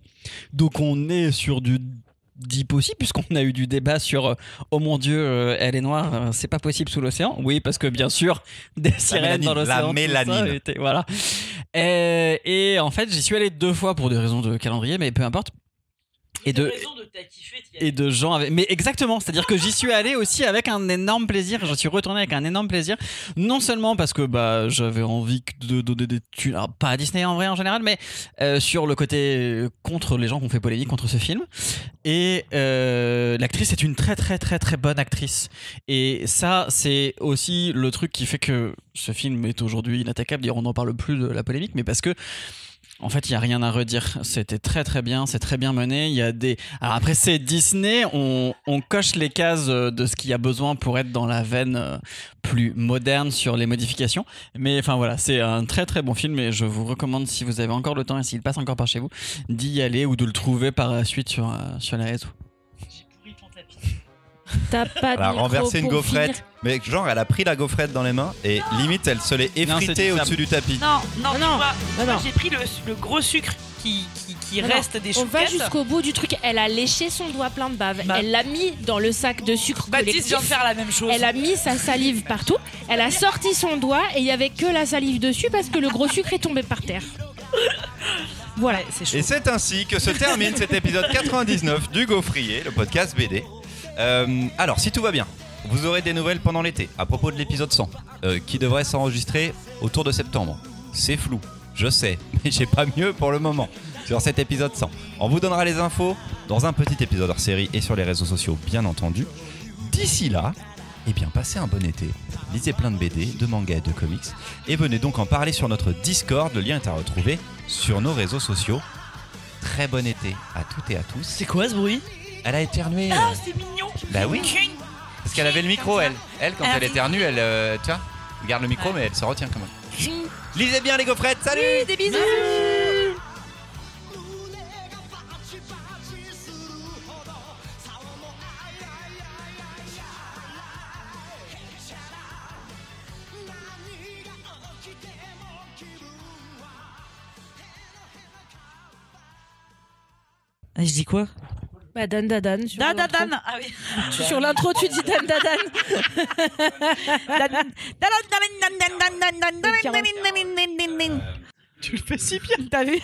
Donc on est sur du dit possible, puisqu'on a eu du débat sur euh, Oh mon Dieu, euh, elle est noire, euh, c'est pas possible sous l'océan. Oui, parce que bien sûr, des sirènes dans la l'océan. ça mélanine. était- voilà. Et, et en fait, j'y suis allé deux fois pour des raisons de calendrier, mais peu importe. Et de, et de gens avec... mais exactement c'est à dire que j'y suis allé aussi avec un énorme plaisir je suis retourné avec un énorme plaisir non seulement parce que bah j'avais envie de donner des thunes alors, pas à Disney en vrai en général mais euh, sur le côté euh, contre les gens qui ont fait polémique contre ce film. Et euh, l'actrice est une très très très très bonne actrice. Et ça c'est aussi le truc qui fait que ce film est aujourd'hui inattaquable. D'ailleurs, on n'en parle plus de la polémique mais parce que en fait, il n'y a rien à redire. C'était très très bien, c'est très bien mené. Il y a des. Alors après, c'est Disney, on, on coche les cases euh, de ce qu'il y a besoin pour être dans la veine euh, plus moderne sur les modifications. Mais enfin voilà, c'est un très très bon film et je vous recommande, si vous avez encore le temps et s'il passe encore par chez vous, d'y aller ou de le trouver par la suite sur, euh, sur les réseaux. T'as pas de a micro renversé une gaufrette. finir. Mais genre, elle a pris la gaufrette dans les mains et limite, elle se l'est Non, c'est effritée au-dessus du tapis. Non, non, non, vois, non, moi, non. j'ai pris le, le gros sucre qui, qui, qui Non, reste des On va chouquettes. jusqu'au bout du truc. Elle a léché son doigt plein de bave. Bah- Elle l'a mis dans le sac de sucre Baptiste vient de faire la même chose. Elle a mis sa salive partout. Elle a sorti son doigt et il y avait que la salive dessus parce que le gros sucre est tombé par terre. Voilà. Ouais, c'est chaud. Et c'est ainsi que se termine cet épisode 99 du Gaufrier, le podcast BD. Euh, alors, si tout va bien, vous aurez des nouvelles pendant l'été à propos de l'épisode 100, euh, qui devrait s'enregistrer autour de septembre. C'est flou, je sais, mais j'ai pas mieux pour le moment sur cet épisode 100. On vous donnera les infos dans un petit épisode hors série et sur les réseaux sociaux, bien entendu. D'ici là, eh bien, passez un bon été. Lisez plein de BD, de mangas et de comics. Et venez donc en parler sur notre Discord. Le lien est à retrouver sur nos réseaux sociaux. Très bon été à toutes et à tous. C'est quoi ce bruit? Elle a éternué. Ah, c'est mignon. Bah oui. Parce qu'elle avait le micro, elle. Elle, quand elle éternue, elle, euh, tu vois, elle garde le micro, mais elle se retient quand même. Lisez bien les gaufrettes, salut Des bisous. Ah, Je dis quoi? Bah, Dan Dadan. Sur Dan. Ah oui. Sur l'intro, tu dis Dan Dadan. Dan, dan, dan, dan, dan, dan, dan, dan, dan, dan, dan, dan, dan, dan, dan, dan. Tu le fais si bien T'as vu